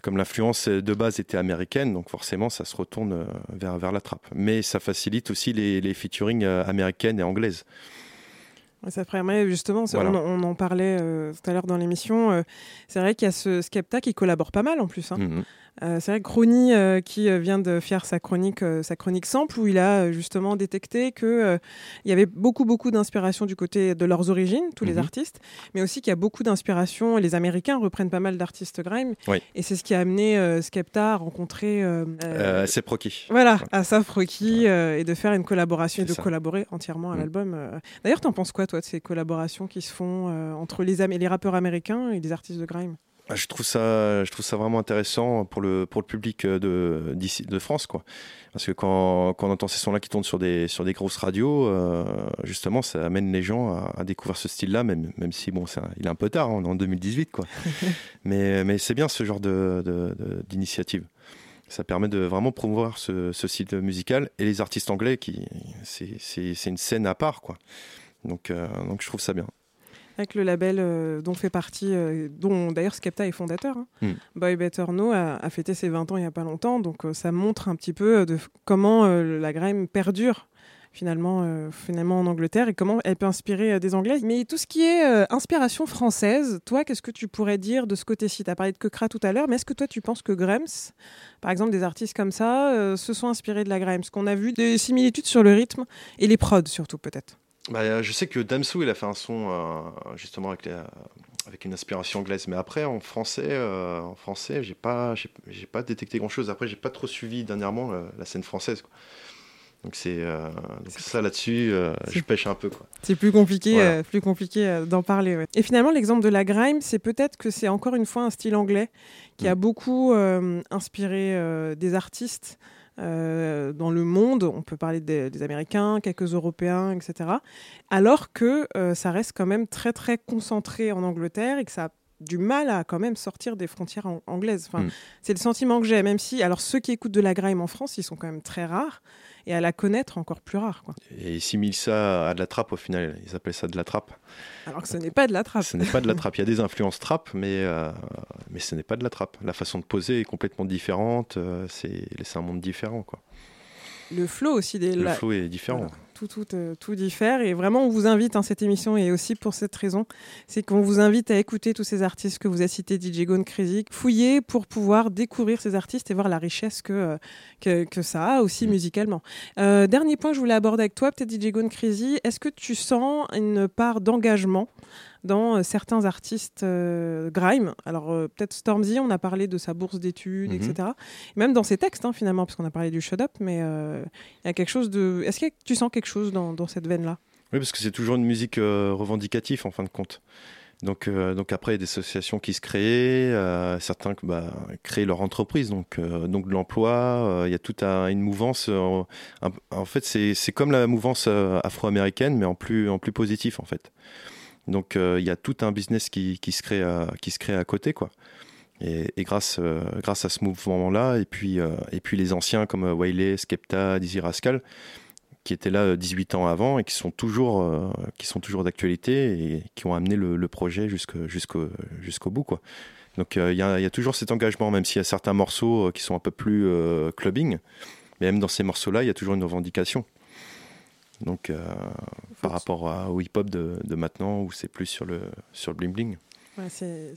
Q: comme l'influence de base était américaine, donc forcément, ça se retourne euh, vers, vers la trappe. Mais ça facilite aussi les, les featuring euh, américaines et anglaises.
A: Ça ferait justement,
Q: Voilà.
A: on, en- on en parlait euh, tout à l'heure dans l'émission. euh, c'est vrai qu'il y a ce Skepta qui collabore pas mal en plus. hein.
Q: Mhm.
A: Euh, c'est vrai que Crony, euh, qui euh, vient de faire sa chronique, euh, sa chronique sample, où il a justement détecté que euh, il y avait beaucoup, beaucoup d'inspiration du côté de leurs origines, tous les
Q: Mhm.
A: artistes, mais aussi qu'il y a beaucoup d'inspiration. Les Américains reprennent pas mal d'artistes grime,
Q: Oui.
A: et c'est ce qui a amené Skepta à rencontrer.
Q: c'est Proki.
A: voilà, Asaf Rocky euh, et de faire une collaboration et de
Q: ça.
A: collaborer entièrement à
Q: Mm.
A: l'album. D'ailleurs, t'en penses quoi, toi, de ces collaborations qui se font entre les, Am- les rappeurs américains et les artistes de grime?
Q: Je trouve ça, je trouve ça vraiment intéressant pour le, pour le public euh, de, d'ici, de France, quoi. Parce que quand, quand on entend ces sons-là qui tournent sur des, sur des grosses radios, euh, justement, ça amène les gens à, à découvrir ce style-là, même, même si bon, il est un peu tard, hein, on est en 2018, quoi. mais, mais c'est bien ce genre de, d'initiative. Ça permet de vraiment promouvoir ce, ce style musical et les artistes anglais, qui, c'est une scène à part, quoi. Donc, euh, donc je trouve ça bien.
A: Avec le label euh, dont fait partie, euh, dont d'ailleurs Skepta est fondateur. hein.
Q: Mm.
A: Boy Better Know a, a fêté ses 20 ans il n'y a pas longtemps, donc euh, ça montre un petit peu de comment la grime perdure finalement, finalement en Angleterre et comment elle peut inspirer des Anglais. Mais tout ce qui est inspiration française, toi, qu'est-ce que tu pourrais dire de ce côté-ci? Tu as parlé de Kekra tout à l'heure, mais est-ce que toi tu penses que Grams, par exemple des artistes comme ça, se sont inspirés de la grime Parce qu'on a vu des similitudes sur le rythme et les prods surtout peut-être.
Q: Bah, euh, je sais que Damsou, il a fait un son euh, justement avec, une inspiration anglaise, mais après en français, euh, en français, j'ai pas, j'ai, pas détecté grand chose. Après, j'ai pas trop suivi dernièrement la, la scène française. quoi. Donc c'est, euh, ça là-dessus, euh, je pêche un peu.
A: C'est plus compliqué,
Q: Voilà.
A: euh, plus compliqué euh, d'en parler. ouais. Et finalement, l'exemple de la grime, c'est peut-être que c'est encore une fois un style anglais qui
Q: Mm.
A: a beaucoup euh, inspiré euh, des artistes euh, dans le monde. On peut parler des, des Américains, quelques Européens, etc. Alors que euh, ça reste quand même très très concentré en Angleterre et que ça a du mal à quand même sortir des frontières an- anglaises. Enfin,
Q: Mm.
A: C'est le sentiment que j'ai, même si, alors ceux qui écoutent de la grime en France, ils sont quand même très rares, et à la connaître encore plus. Quoi.
Q: Et ils similent ça à de la trappe au final. Ils appellent ça de la trappe.
A: Alors que ce n'est pas de la trappe.
Q: Ce n'est pas de la trappe. Il y a des influences trappe, mais euh, mais ce n'est pas de la trappe. La façon de poser est complètement différente. euh, c'est c'est un monde différent quoi.
A: Le flow aussi des
Q: Le
A: la-
Q: flow est différent.
A: Voilà. Tout, tout, euh, tout diffère. Et vraiment, on vous invite, hein, cette émission, et aussi pour cette raison, c'est qu'on vous invite à écouter tous ces artistes que vous avez cités, DJ Gone Crazy, fouiller pour pouvoir découvrir ces artistes et voir la richesse que, euh, que, que ça a aussi musicalement. Euh, dernier point que je voulais aborder avec toi, peut-être DJ Gone Crazy, est-ce que tu sens une part d'engagement dans euh, certains artistes euh, grime. Alors euh, peut-être Stormzy, on a parlé de sa bourse d'études,
Q: Mhm.
A: etc. Même dans ses textes, hein, finalement, parce qu'on a parlé du Shut Up, mais il y a quelque chose de... Est-ce que tu sens quelque chose dans, dans cette veine-là?
Q: Oui, parce que c'est toujours une musique revendicative en fin de compte. Donc, euh, donc après, il y a des associations qui se créent, euh, certains bah, créent leur entreprise, donc, euh, donc de l'emploi. il y a toute un- une mouvance. un- en fait, c'est comme la mouvance afro-américaine, mais en plus, en plus positif en fait. Donc euh, il y a tout un business qui, se crée à, côté, quoi. Et, euh, grâce à ce mouvement-là, et puis, euh, les anciens comme Wiley, Skepta, Dizzy Rascal, qui étaient là euh, 18 ans avant et qui sont toujours, d'actualité et qui ont amené le, projet jusqu'au bout. Quoi. Donc il y, a, toujours cet engagement, même s'il y a certains morceaux qui sont un peu plus clubbing, mais même dans ces morceaux-là, il y a toujours une revendication. Donc euh, par rapport à- au hip-hop de, de maintenant, où c'est plus sur le, sur le bling-bling.
A: Ouais, c'est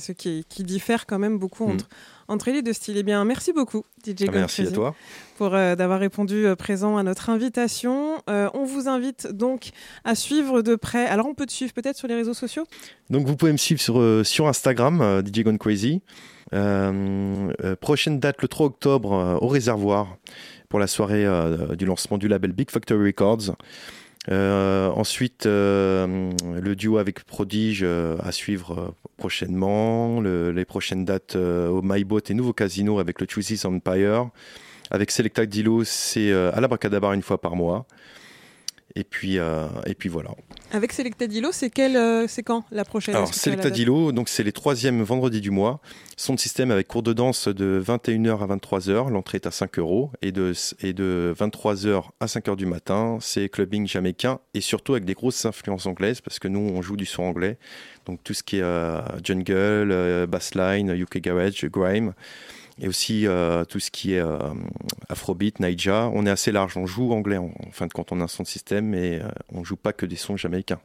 A: ce qui, qui diffère quand même beaucoup
Q: Mm.
A: entre, entre les deux styles. Eh bien, merci beaucoup, DJ
Q: Ah, merci à
A: Gonfrezi,
Q: toi.
A: pour euh, d'avoir répondu euh, présent à notre invitation. Euh, on vous invite donc à suivre de près. Alors, on peut te suivre peut-être sur les réseaux sociaux?
Q: Donc vous pouvez me suivre sur, sur Instagram, DJ Gone Crazy. Prochaine date le 3 octobre au réservoir pour la soirée euh, du lancement du label Big Factory Records. Euh, ensuite, euh, le duo avec Prodige à suivre prochainement. Le- les prochaines dates au MyBoat et Nouveau Casino avec le Choices Empire. Avec Selecta Dilo, c'est à la Bracadabar une fois par mois. Et puis, et puis voilà.
A: Avec Selecta Dilo, c'est quel, euh, c'est quand la prochaine
Q: Alors,
A: Est-ce que tu as la
Q: Selecta
A: date
Q: Dilo, donc c'est les troisièmes vendredis du mois. Son système avec cours de danse de 21h à 23h. L'entrée est à 5 euros. Et de, et de 23h à 5h du matin, c'est clubbing jamaïcain et surtout avec des grosses influences anglaises parce que nous, on joue du son anglais. Donc tout ce qui est euh, jungle, euh, bassline, UK garage, grime. Et aussi euh, tout ce qui est euh, afrobeat, naija. On est assez large. On joue anglais en, en fin de compte. On a un son de système, mais euh, on joue pas que des sons jamaïcains.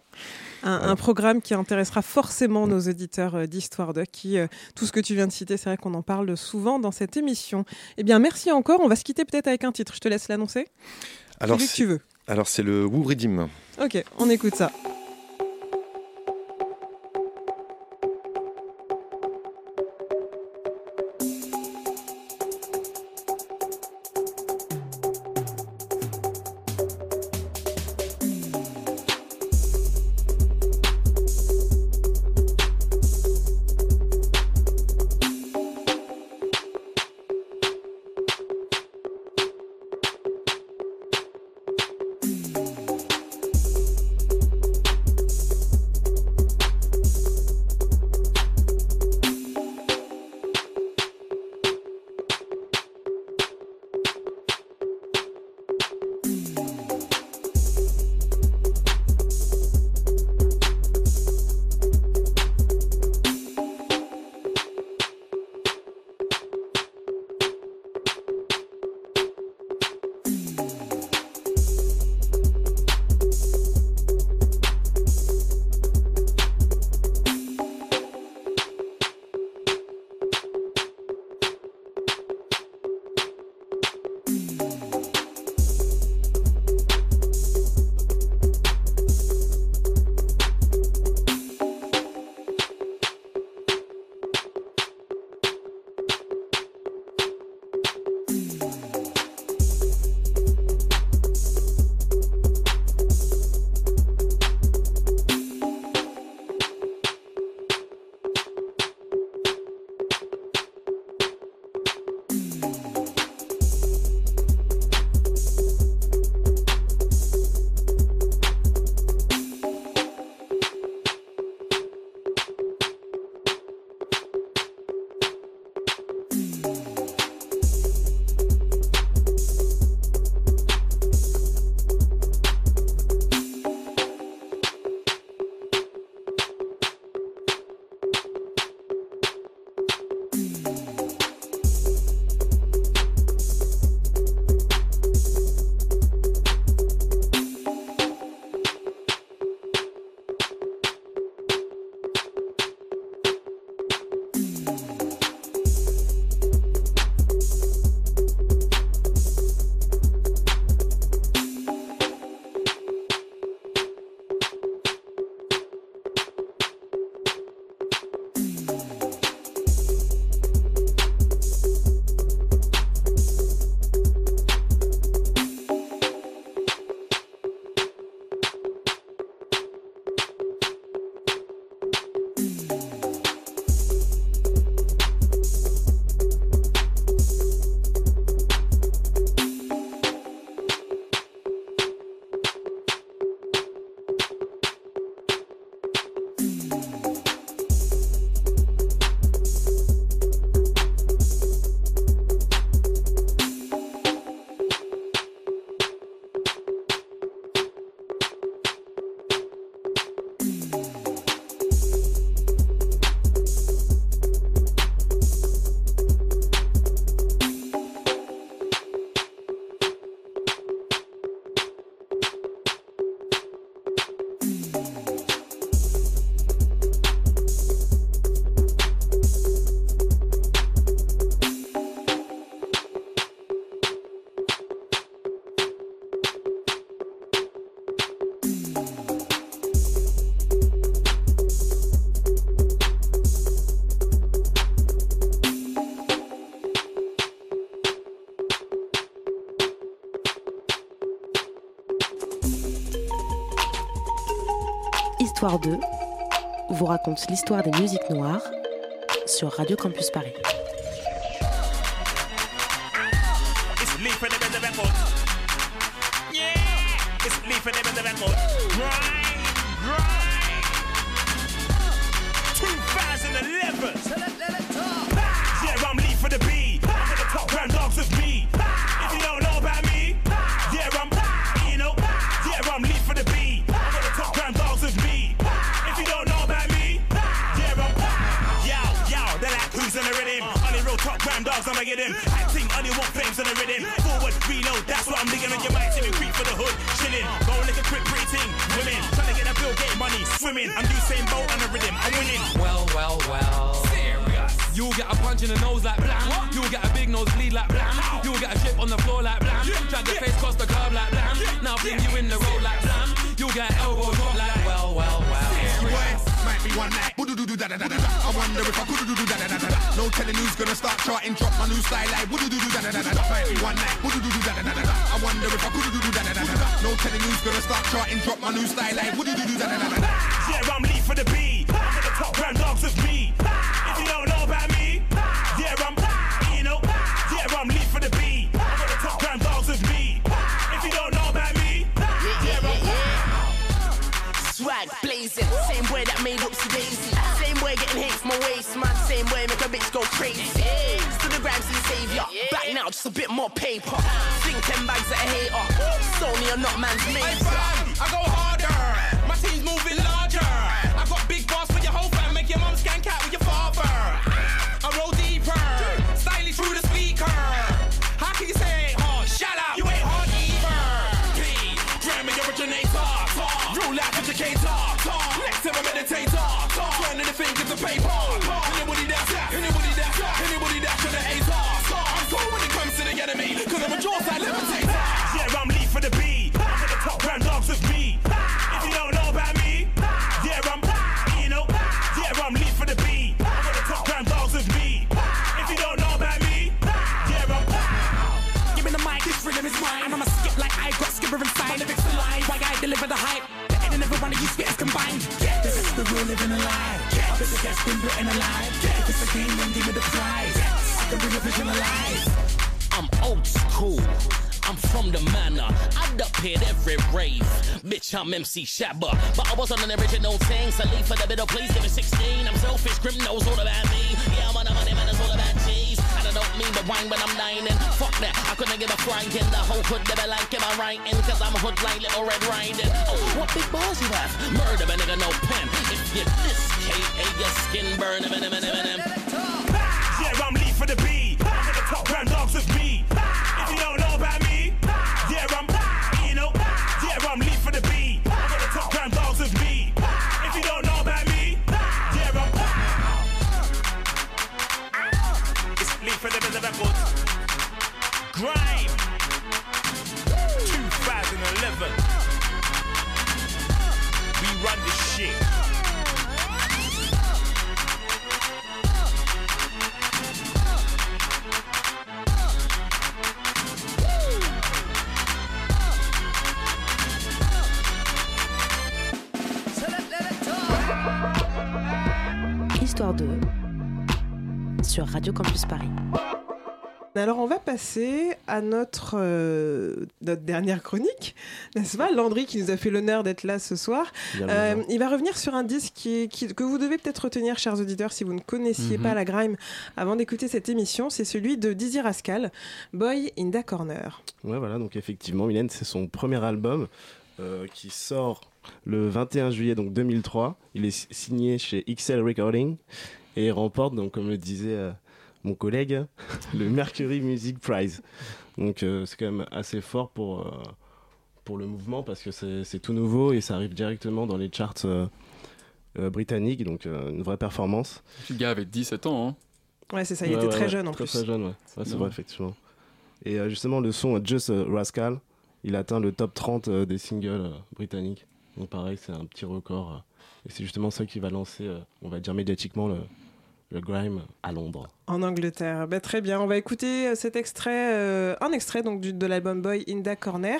A: un, un programme qui intéressera forcément nos auditeurs euh, d'Histoire de qui euh, tout ce que tu viens de citer, c'est vrai qu'on en parle souvent dans cette émission. Eh bien, merci encore. On va se quitter peut-être avec un titre. Je te laisse l'annoncer.
Q: Alors, c'est-
A: tu veux.
Q: Alors c'est le Woo Redeem.
A: Ok, on écoute ça.
C: Histoire 2 vous raconte l'histoire des musiques noires sur Radio Campus Paris.
R: Get him. Acting only want flames in the rhythm. Forward, reload, that's what I'm digging on your mic. Me creep for the hood, chilling. Go like a quick pretty. Women, trying to get that bill, get money, swimming. I'm Usain Bolt on the rhythm,
S: You'll get a punch in the nose like blam. You'll get a big nose bleed like blam. You'll get a chip on the floor like blam. Drag the face across the curb like blam. Now fling you in the road like blam. You'll get elbow drop like well, well, well.
H: Boy, might be one night. I wonder if I could do do da da da da da. No telling who's gonna start charting, drop my new style like would do da da da da da. Might be one night. Would do do da da da da da. I wonder if I could do da da da da da. No telling who's gonna start charting, drop my new style like would do da da da da da.
R: Yeah, I'm Lee for the B. For the top grand dogs of me.
E: Crazy. Still the grams and savior. Back now, just a bit more paper. Think 10 bags at a hater. Sony or not man's mate.
S: I go harder. My team's moving
T: been written alive. It's a game, then give me the prize. The real vision alive.
U: I'm old school. I'm from the manor. I'd up here every rave. Bitch, I'm MC Shabba. But I wasn't an original thing. So leave for the middle, please give me 16. I'm selfish, Grim knows all about me. Yeah, I'm on a money man, it's all about cheese. And I don't mean the wine when I'm dining. Fuck that, I couldn't give a franking. The whole hood never like him, I'm writing. Cause I'm a hood like Little Red Riding. Oh, what big balls you have? Murder, a nigga, no pen. If you this K.A. your skin burn.
R: Yeah, I'm Lee for the B. Top grand dogs of me.
C: Radio Campus Paris.
A: Alors on va passer à notre, euh, notre dernière chronique, n'est-ce pas? Landry qui nous a fait l'honneur d'être là ce soir. Euh, il va revenir sur un disque qui est- qui- que vous devez peut-être retenir, chers auditeurs, si vous ne connaissiez
L: Mhm.
A: pas la grime avant d'écouter cette émission. C'est celui de Dizzy Rascal, Boy in the Corner.
L: Ouais, voilà, donc effectivement, Mylène, c'est son premier album euh, qui sort le 21 juillet donc 2003. Il est si- signé chez XL Recording et remporte, donc, comme le disait euh, mon collègue, le Mercury Music Prize. Donc euh, c'est quand même assez fort pour, euh, pour le mouvement parce que c'est tout nouveau et ça arrive directement dans les charts euh, euh, britanniques, donc euh, une vraie performance.
I: Le gars avait 17 ans. Hein.
A: Ouais, c'est ça, il
L: Ouais,
A: était
L: ouais,
A: très jeune en
L: très,
A: plus.
L: Très jeune, ouais. Ouais, c'est vrai, effectivement. Et euh, justement, le son Just Rascal, il atteint le top 30 euh, des singles euh, britanniques. Donc pareil, c'est un petit record. euh, et c'est justement ça qui va lancer, euh, on va dire médiatiquement, le, le grime à Londres.
A: En Angleterre. Bah, très bien. On va écouter euh, cet extrait, euh, un extrait donc du- de l'album Boy in the Corner.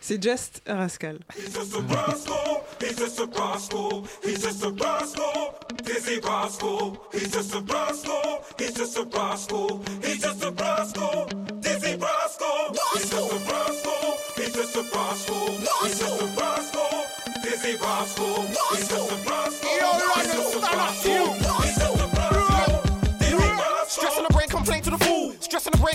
A: C'est Just a Rascal.
R: He's just a rascal. He's just a rascal. He's just a rascal. Dizzy rascal. He's just a rascal. He's just a rascal. He's just a rascal. Dizzy rascal. He's just a rascal. He's just a rascal. He's just a rascal. Dizzy rascal. He's just a rascal. He's just a rascal.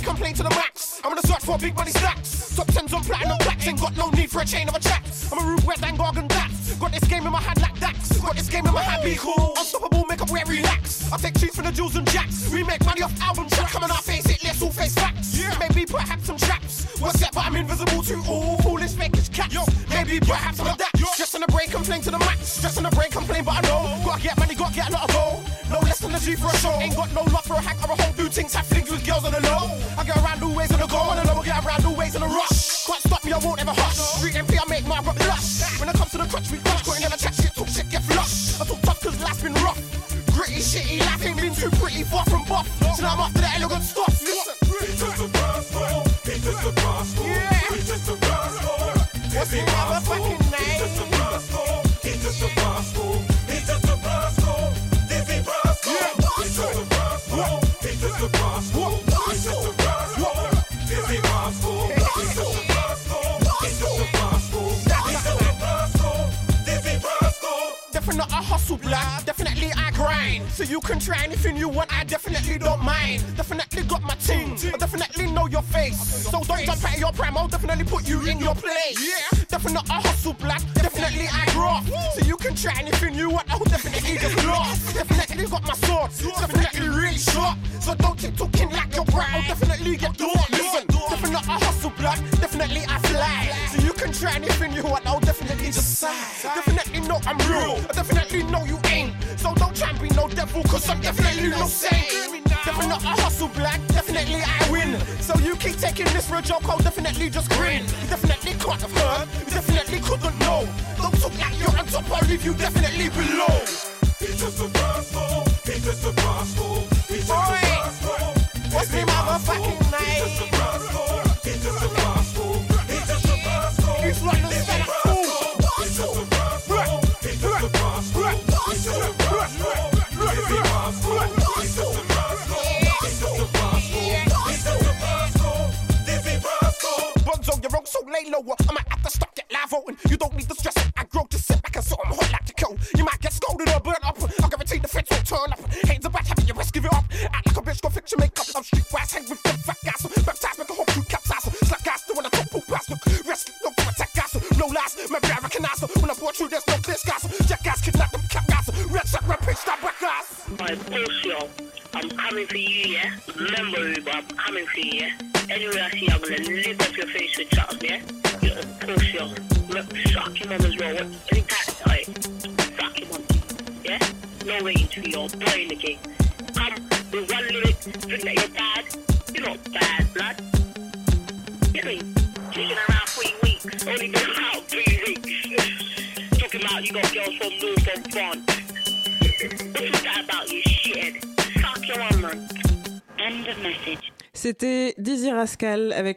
V: The complain to the max. I'm gonna search for big money stacks. Top tens on platinum plaques. Ain't got no need for a chain of a chaps. I'm a rude wet and gargan dax. Got this game in my hand like dax. Got this game in my hand, be cool. Unstoppable, make up where relax. I take trees from the jewels and jacks. We make money off album tracks. Coming out, face it, let's all face facts. Maybe perhaps some traps. What's that? But I'm invisible to all foolish fakers cats. Maybe perhaps I'm a that. Stress on the brain, complain to the max. Stress on the brain, complain, but I know. Gotta get money, gotta get a lot of gold. Less than a G for a show. Ain't got no love for a hack or a whole do things. Have flings with girls on the low. I get around new ways on the go. On the low, I get around new ways on the rush. Can't stop me, I won't ever hush. Street MP, I make my rock blush. When it comes to the crutch, we crush. Quitting never chat shit, talk shit, get flush. I talk tough cause life's been rough. Gritty, shitty, life ain't been too pretty, far from buff. So now I'm after the elegant stuff. Jump out of your prime, I'll definitely put you in your place. Yeah, definitely I hustle black, definitely I graft. So you can try anything you a joke, I'll definitely just grin. You definitely can't have heard, you definitely couldn't know. Don't talk like you're on top, I'll leave you definitely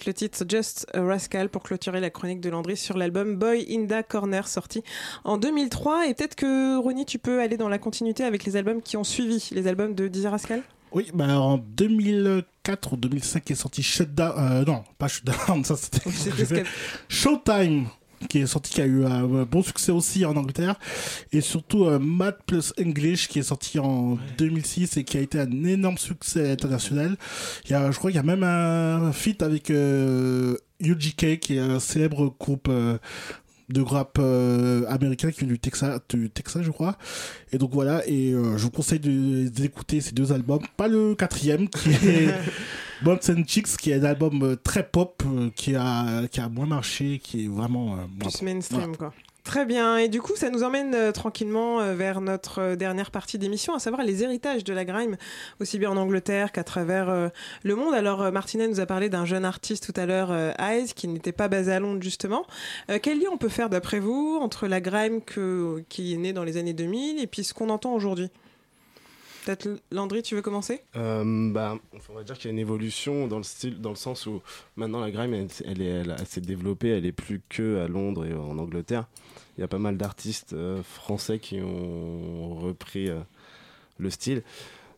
A: avec le titre Just a Rascal pour clôturer la chronique de Landry sur l'album Boy in the Corner sorti en 2003. Et peut-être que Ronnie, tu peux aller dans la continuité avec les albums qui ont suivi, les albums de Dizzy Rascal?
N: Oui, bah en 2004 ou 2005 est sorti Shutdown. Euh, non, pas Shutdown, ça c'était. Showtime qui est sorti, qui a eu un bon succès aussi en Angleterre, et surtout euh, Mad plus English qui est sorti en 2006 et qui a été un énorme succès international. Il y a, je crois qu'il y a même un feat avec euh, UGK qui est un célèbre groupe euh, de rap euh, américain qui vient du Texas, du Texas, je crois. Et donc voilà, et euh, je vous conseille de- d'écouter ces deux albums. Pas le quatrième qui est Bombs and Chicks, qui est un album euh, très pop, euh, qui a qui a moins marché, qui est vraiment
A: Plus mainstream, quoi. Très bien. Et du coup, ça nous emmène euh, tranquillement euh, vers notre euh, dernière partie d'émission, à savoir les héritages de la grime, aussi bien en Angleterre qu'à travers le monde. Alors, Martinet nous a parlé d'un jeune artiste tout à l'heure, Eyes, qui n'était pas basé à Londres, justement. Quel lien on peut faire, d'après vous, entre la grime qui est née dans les années 2000 et puis ce qu'on entend aujourd'hui? Peut-être Landry, tu veux commencer?
L: Euh, bah, on va dire qu'il y a une évolution dans le style, dans le sens où maintenant la grime, elle, elle elle- elle s'est développée, elle est plus que à Londres et en Angleterre. Il y a pas mal d'artistes euh, français qui ont repris euh, le style.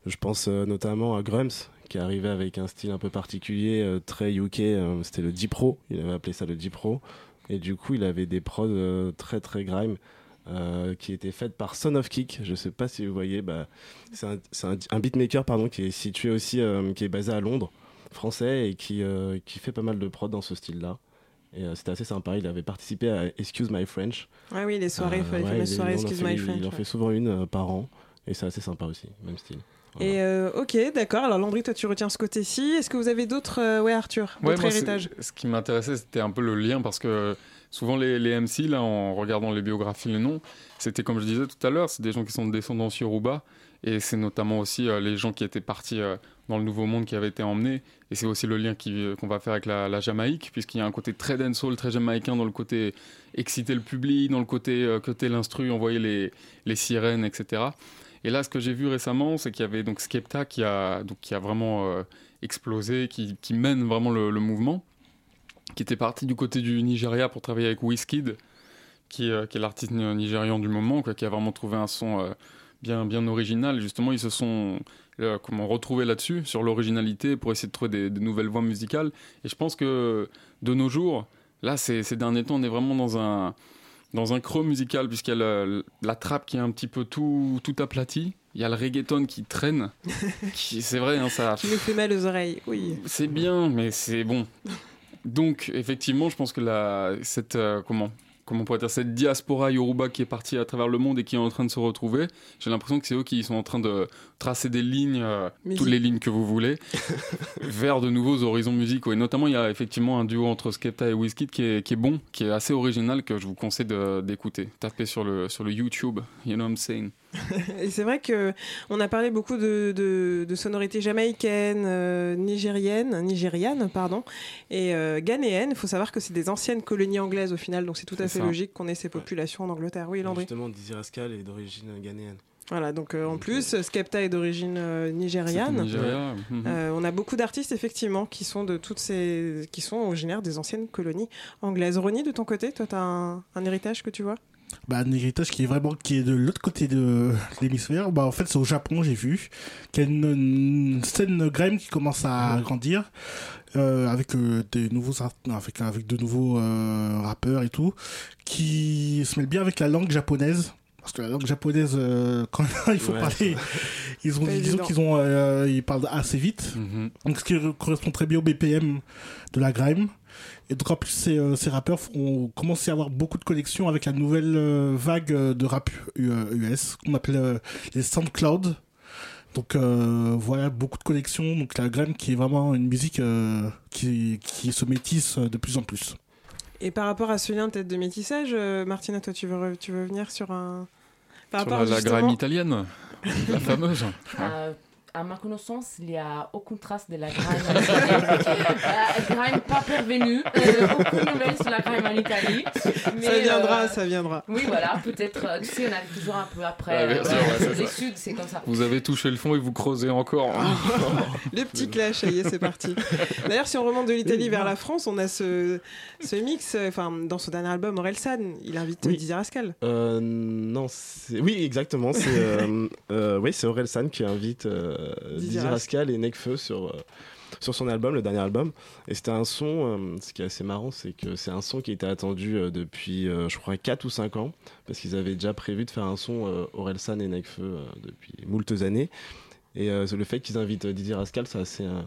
L: Je pense notamment à Grums, qui est arrivé avec un style un peu particulier, très UK. C'était le D-Pro, il avait appelé ça le D-Pro. Et du coup, il avait des prods très très grime. Euh, qui étaient faites par Son of Kick. Je sais pas si vous voyez, bah, c'est un, c'est un, un beatmaker pardon, qui est situé aussi, euh, qui est basé à Londres, français, et qui, euh, qui fait pas mal de prods dans ce style-là. Et euh, c'était assez sympa. Il avait participé à Excuse My French.
A: Ah oui, les soirées,
L: Euh,
A: les
L: ouais,
A: fameuses soirées Excuse
L: fait-
A: My French.
L: Il en
A: ouais.
L: fait souvent une euh, par an. Et c'est assez sympa aussi, même style.
A: Et euh, ok, d'accord. Alors Landry, toi tu retiens ce côté-ci. Est-ce que vous avez d'autres, euh, ouais Arthur,
I: Ouais,
A: d'autres
I: moi, c'est-
A: héritages?
I: Ce qui m'intéressait, c'était un peu le lien parce que souvent les, MC, là, en regardant les biographies, les noms, c'était comme je disais tout à l'heure, c'est des gens qui sont de descendance Yoruba. Et c'est notamment aussi euh, les gens qui étaient partis euh, dans le Nouveau Monde qui avaient été emmenés. Et c'est aussi le lien euh, qu'on va faire avec la, Jamaïque puisqu'il y a un côté très dancehall, très jamaïcain dans le côté exciter le public, dans le côté euh, côté l'instru, envoyer les, les sirènes, etc. Et là, ce que j'ai vu récemment, c'est qu'il y avait donc Skepta qui a, donc, qui a vraiment explosé, qui, mène vraiment le mouvement, qui était parti du côté du Nigeria pour travailler avec Wizkid, qui, euh, qui est l'artiste ni- nigérian du moment, quoi, qui a vraiment trouvé un son euh, bien, bien original. Justement, ils se sont euh, comment, retrouvés là-dessus, sur l'originalité, pour essayer de trouver des, des nouvelles voies musicales. Et je pense que de nos jours, là, ces, ces derniers temps, on est vraiment dans un dans un creux musical, puisqu'il y a le- la trappe qui est un petit peu tout, tout aplati. Il y a le reggaeton qui traîne. qui, c'est vrai, hein, ça.
A: Qui nous fait mal aux oreilles, oui.
I: C'est bien, mais c'est bon. Donc, effectivement, je pense que la, cette, euh, comment, comment on pourrait dire, cette diaspora yoruba qui est partie à travers le monde et qui est en train de se retrouver, j'ai l'impression que c'est eux qui sont en train de tracer des lignes, euh, toutes les lignes que vous voulez, vers de nouveaux horizons musicaux. Et notamment, il y a effectivement un duo entre Skepta et Wizkid qui est, qui est bon, qui est assez original, que je vous conseille d'écouter. Tapez sur le, sur le YouTube, you know what I'm saying.
A: Et c'est vrai que on a parlé beaucoup de, de, de sonorités jamaïcaines, euh, nigériennes, nigérianes, pardon, et euh, ghanéennes. Il faut savoir que c'est des anciennes colonies anglaises au final, donc c'est tout à fait
L: ça.
A: logique qu'on ait ces populations en Angleterre. Oui, Landry.
L: Justement, Dizzy Rascal est d'origine ghanéenne.
A: Voilà, donc euh, en plus, Skepta est d'origine euh, nigériane.
I: Nigeria, mhm.
A: Euh, on a beaucoup d'artistes effectivement qui sont de toutes ces, qui sont originaires des anciennes colonies anglaises. Ronnie, de ton côté, toi, tu as un, un héritage que tu vois?
N: Bah, un héritage qui est vraiment qui est de l'autre côté de l'hémisphère. Bah, en fait, c'est au Japon, j'ai vu qu'il y a une, une scène grime qui commence à grandir euh, avec euh, des nouveaux avec avec de nouveaux euh, rappeurs et tout qui se mêlent bien avec la langue japonaise. Parce que la langue japonaise, euh, quand il faut
L: Ouais.
N: parler, ils ont disons qu'ils ont, euh, ils parlent assez vite. Donc ce qui correspond très bien au BPM de la grime. Et donc en plus ces, euh, ces rappeurs ont commencé à avoir beaucoup de connexions avec la nouvelle euh, vague euh, de rap US qu'on appelle les SoundCloud. Donc euh, voilà beaucoup de connexions. Donc la grime qui est vraiment une musique euh, qui, qui se métisse de plus en plus.
A: Et par rapport à ce lien peut-être de métissage, euh, Martina, toi, tu veux, tu veux venir sur un. Par
I: Sur
A: rapport
I: la, la grime italienne, la fameuse.
J: Euh, à ma connaissance, il n'y a aucune trace de la grime. euh, grime pas parvenue. Euh, aucune nouvelle sur la grime en Italie. Mais,
A: Ça viendra,
J: euh,
A: ça viendra.
J: Oui, voilà, peut-être. euh, Tu sais, on arrive toujours un peu après.
I: Ouais,
J: euh,
I: sûr, ouais,
J: les. Suds, c'est comme ça.
I: Vous avez touché le fond et vous creusez encore.
A: Le petit clash, ça y est, c'est parti. D'ailleurs, si on remonte de l'Italie vers la France, on a ce, ce mix, enfin, dans son dernier album, Orelsan, il invite
L: Oui.
A: Rascal.
L: Euh, non, c'est... oui, exactement. C'est euh, euh, oui, c'est Orelsan qui invite euh,
A: Dizzy
L: Dizzy
A: Ras-
L: Rascal et Nekfeu sur euh, sur son album, le dernier album. Et c'était un son. euh, ce qui est assez marrant, c'est que c'est un son qui était attendu euh, depuis, euh, je crois, 4 ou 5 ans, parce qu'ils avaient déjà prévu de faire un son euh, Orelsan et Nekfeu euh, depuis moultes années. Et euh, le fait qu'ils invitent euh, Dizzy Rascal, c'est assez. euh,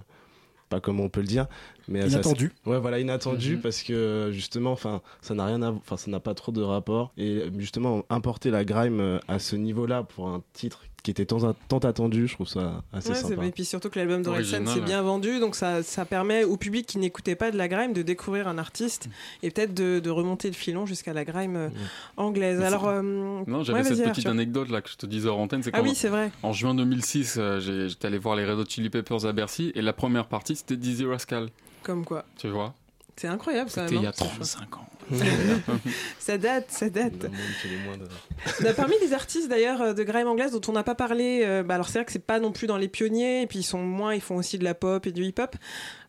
L: pas comme on peut le dire, mais assez-
N: Inattendu.
L: Ouais, voilà, inattendu
N: Mhm.
L: parce que justement, enfin, ça n'a rien à, enfin, ça n'a pas trop de rapport et justement importer la grime euh, à ce niveau-là pour un titre qui était tant, tant attendu, je trouve ça assez
A: Ouais,
L: sympa.
A: et puis surtout que l'album d'Orelsan
L: Original,
A: s'est bien vendu, donc ça, ça permet au public qui n'écoutait pas de la grime de découvrir un artiste et peut-être de, de remonter le filon jusqu'à la grime euh, anglaise.
I: Mais
A: Alors, euh,
I: Non, j'avais cette petite
A: Arthur.
I: anecdote là que je te disais hors antenne. c'est
A: Ah
I: qu'en-
A: oui, c'est vrai.
I: En juin 2006, euh, j'étais allé voir les Red Hot Chili Peppers à Bercy et la première partie c'était Dizzy Rascal.
A: Comme quoi.
I: Tu vois?
A: C'est incroyable ça.
I: C'était il y a
A: ce choix.
I: 35 ans.
A: ça date, ça date.
L: Le
A: Bah, parmi les artistes d'ailleurs euh, de grime anglaise dont on n'a pas parlé, euh, bah, alors c'est vrai que c'est pas non plus dans les pionniers, et puis ils sont moins, ils font aussi de la pop et du hip-hop,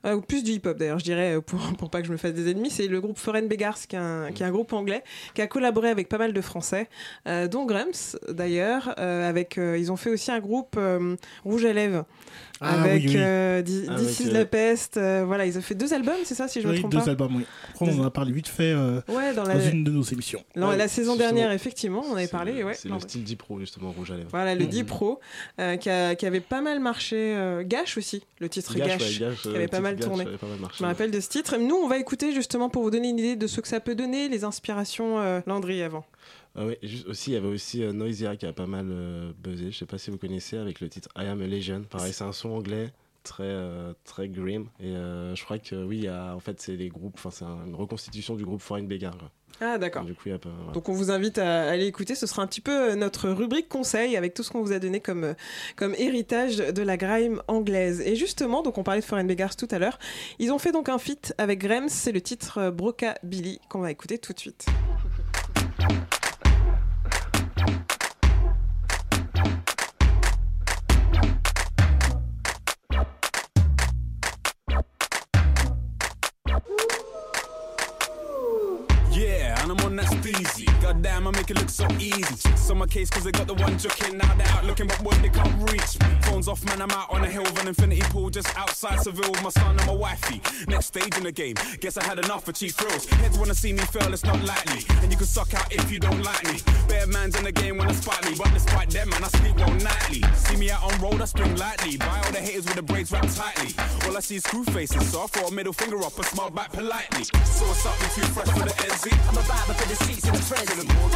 A: Euh, ou plus du hip-hop d'ailleurs, je dirais, pour, pour pas que je me fasse des ennemis. C'est le groupe Foreign Beggars, qui est, un, qui est un groupe anglais, qui a collaboré avec pas mal de Français, euh, dont Grumps d'ailleurs. avec, ils ont fait aussi un groupe Rouge à lèvres.
N: Ah,
A: avec
N: oui, oui.
A: euh,
N: Avec,
A: is
N: euh,
A: la peste, euh, voilà, ils ont fait deux albums, c'est ça, si je me
N: Oui,
A: trompe
N: deux
A: pas
N: albums, oui. Après, on en a parlé vite fait euh,
A: Ouais, dans
N: dans,
A: la-
N: une de nos émissions.
A: Non, la saison
L: justement.
A: dernière, effectivement, on avait parlé. Ouais,
L: C'est le style Dipro, justement, rouge à lèvres.
A: Voilà, le
L: Mhm.
A: 10 Pro, euh, qui, a- qui avait pas mal marché. euh, Gâche aussi, le titre
L: Gâche,
A: Gâche,
L: ouais, Gâche,
A: qui avait pas mal tourné.
L: avait pas mal marché,
A: Je me rappelle de ce titre. Nous, on va écouter justement pour vous donner une idée de ce que ça peut donner, les inspirations Landry avant.
L: Ah oui, juste aussi, il y avait aussi euh, Noisia qui a pas mal euh, buzzé. Je sais pas si vous connaissez avec le titre I Am a Legend. Pareil, c'est un son anglais très euh, très grim et euh, je crois que oui, y a, en fait, c'est les groupes. Enfin, c'est un- une reconstitution du groupe Foreign Beggar. quoi.
A: Ah, d'accord.
L: Du coup, il y a pas. voilà.
A: Donc on vous invite à aller écouter, ce sera un petit peu notre rubrique conseil avec tout ce qu'on vous a donné comme, comme héritage de la grime anglaise. Et justement, donc on parlait de Foreign Beggars tout à l'heure, ils ont fait donc un feat avec Grems, c'est le titre Broca Billy qu'on va écouter tout de suite.
R: I make it look so easy. Chicks on my case cause they got the one joking. Now they're out looking, but boy, they can't reach. Phones off, man, I'm out on a hill with an infinity pool just outside Seville with my son and my wifey. Next stage in the game, guess I had enough of cheap thrills. Heads wanna see me fail, it's not likely. And you can suck out if you don't like me. Bare man's in the game wanna spot me, but despite them, man, I sleep well nightly. See me out on road, I spring lightly. Buy all the haters with the braids wrapped tightly. All I see is screw faces, so I throw a middle finger up and smile back politely. So what's up, we too fresh for the NZ? I'm a vibe for the seats in the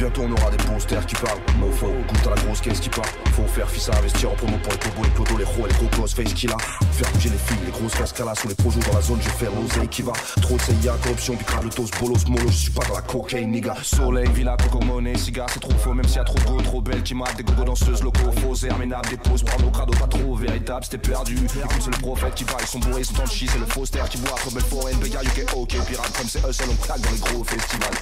K: Bientôt on aura des posters qui parlent. Mofo, goûte à la grosse caisse qui part. Faut faire fils à investir en promo pour les cobos, les clodos, les ros, les gros close face qu'il a. Faire bouger les filles, les grosses cascalas sur les projets dans la zone, je faire l'oseille qui va. Trop de CIA, corruption, puis crabe le toast, bolos, mollo, je suis pas dans la cocaine, nigga Soleil, villa, coco, monnaie, cigare, c'est trop faux Même s'il y a trop de go, trop belle qui mate Des gogo danseuses, locaux, faux, herminables, des poses Porno, crado, pas trop véritable, c'était perdu. Écoute, c'est le prophète qui parle, ils sont bourrés, ils sont dans le C'est le faussaire qui boit après belle forêt, béga, get ok Pirate comme c'est eux seuls, on claque dans les gros festivals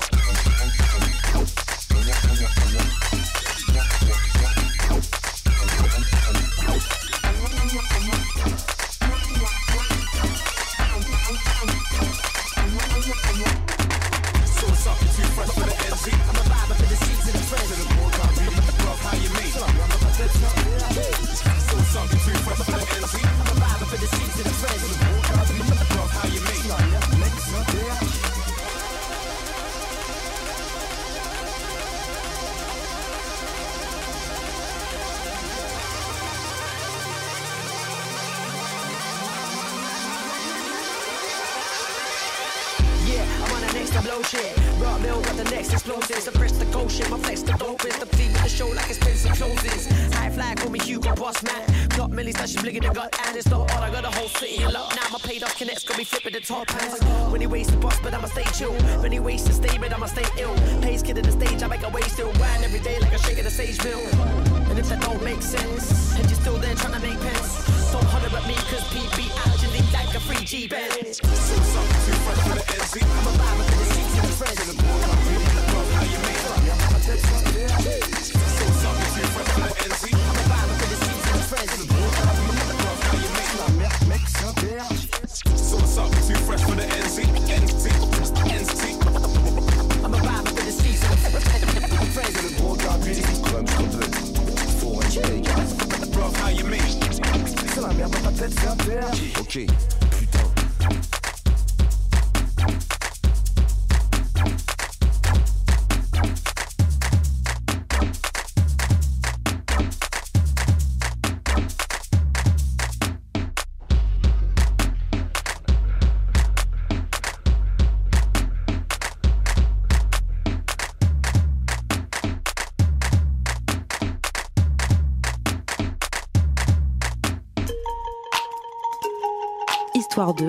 C: Histoire 2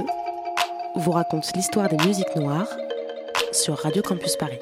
C: vous raconte l'histoire des musiques noires sur Radio Campus Paris.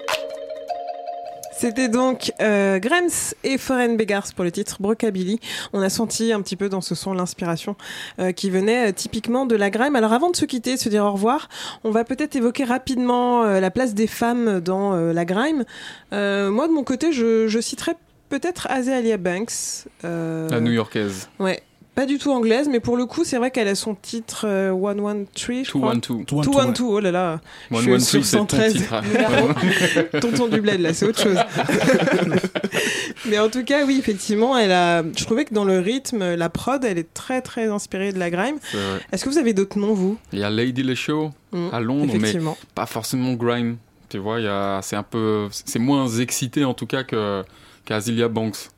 A: C'était donc euh, Grems et Foreign Beggars pour le titre Brockabilly. On a senti un petit peu dans ce son l'inspiration euh, qui venait euh, typiquement de la grime. Alors avant de se quitter, de se dire au revoir, on va peut-être évoquer rapidement euh, la place des femmes dans euh, la grime. Euh, moi de mon côté, je, je citerais peut-être Azalea Banks. euh,
I: La new-yorkaise.
A: Ouais. Pas du tout anglaise, mais pour le coup, c'est vrai qu'elle a son titre euh, 113, je crois.
I: 212.
A: 212, oh là là. Je suis
I: 112,
A: sur
I: c'est ton
A: 113.
I: titre.
A: Numéro. Tonton du bled, là, c'est autre chose. mais en tout cas, oui, effectivement, elle a. Je trouvais que dans le rythme, la prod, elle est très très inspirée de la grime. Est-ce que vous avez d'autres noms, vous?
I: Il y a Lady Le Show
A: Mm,
I: à Londres, mais
A: effectivement.
I: pas forcément grime. Tu vois, il y a, c'est un peu, c'est moins excité en tout cas que qu'Azilia Banks.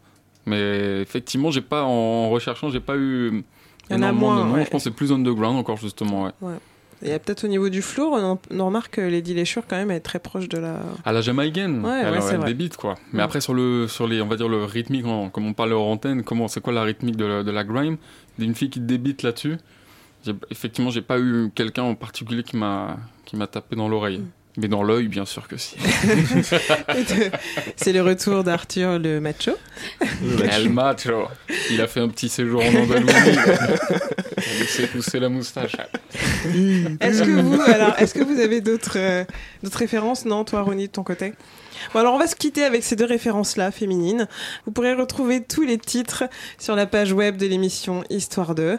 I: Mais effectivement, j'ai pas en recherchant, j'ai pas eu
A: Il y en a
I: de
A: moins,
I: noms.
A: ouais.
I: Je pense c'est plus underground encore justement. Ouais.
A: Ouais. Et peut-être au niveau du floor, on, on remarque que Lady Léchure, quand même, est très proche de la.
I: À la jamaïcaine,
A: Ouais, c'est
I: elle débite quoi. Mais
A: Mm.
I: après sur le sur les on va dire le rythmique comme on parlait hors antenne, comment c'est quoi la rythmique de la, de la grime? D'une fille qui débite là-dessus. Effectivement, j'ai pas eu quelqu'un en particulier qui m'a qui m'a tapé dans l'oreille. Mais dans l'œil, bien sûr que si.
A: C'est le retour d'Arthur le macho.
I: El macho. Il a fait un petit séjour en Andalousie. Il a laissé pousser la moustache.
A: Est-ce que vous, alors, est-ce que vous avez d'autres euh, d'autres références Non, toi, Ronnie, de ton côté? Bon, alors on va se quitter avec ces deux références-là féminines. Vous pourrez retrouver tous les titres sur la page web de l'émission Histoire 2.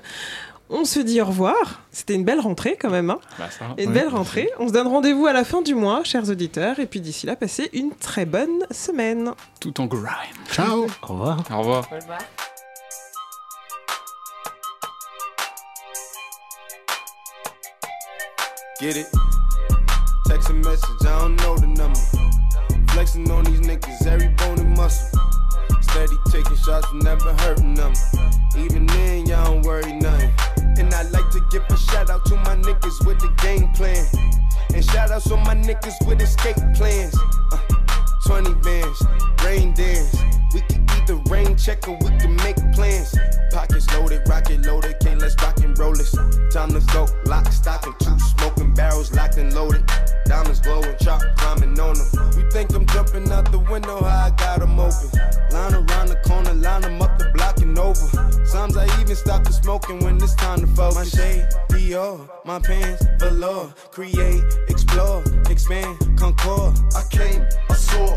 A: On se dit au revoir. C'était une belle rentrée quand même. Hein
I: Bah, ça.
A: une
I: Ouais.
A: belle rentrée. On se donne rendez-vous à la fin du mois, chers auditeurs. Et puis d'ici là, passez une très bonne semaine.
I: Tout en grime.
N: Ciao.
W: Au revoir.
I: Au revoir.
X: Get it? Text a message, I don't know the number. Flexing on these niggas, every bone and muscle. Steady taking shots, and never hurting them. Even then, y'all don't worry nothing. And I like to give a shout out to my niggas with the game plan. And shout outs on my niggas with escape plans. Uh, 20 bands, rain dance. We can either rain check or we can make plans. Pockets loaded, rocket loaded, can't let's rock and roll this. Time to go, lock, stock, and two smoking barrels locked and loaded. Diamonds glowing, chop climbing on them. You think I'm jumping out the window, how stop the smoking when it's time to focus. My shade, Dior, my pants, velour. Create, explore, expand, concord.
O: I came, I saw,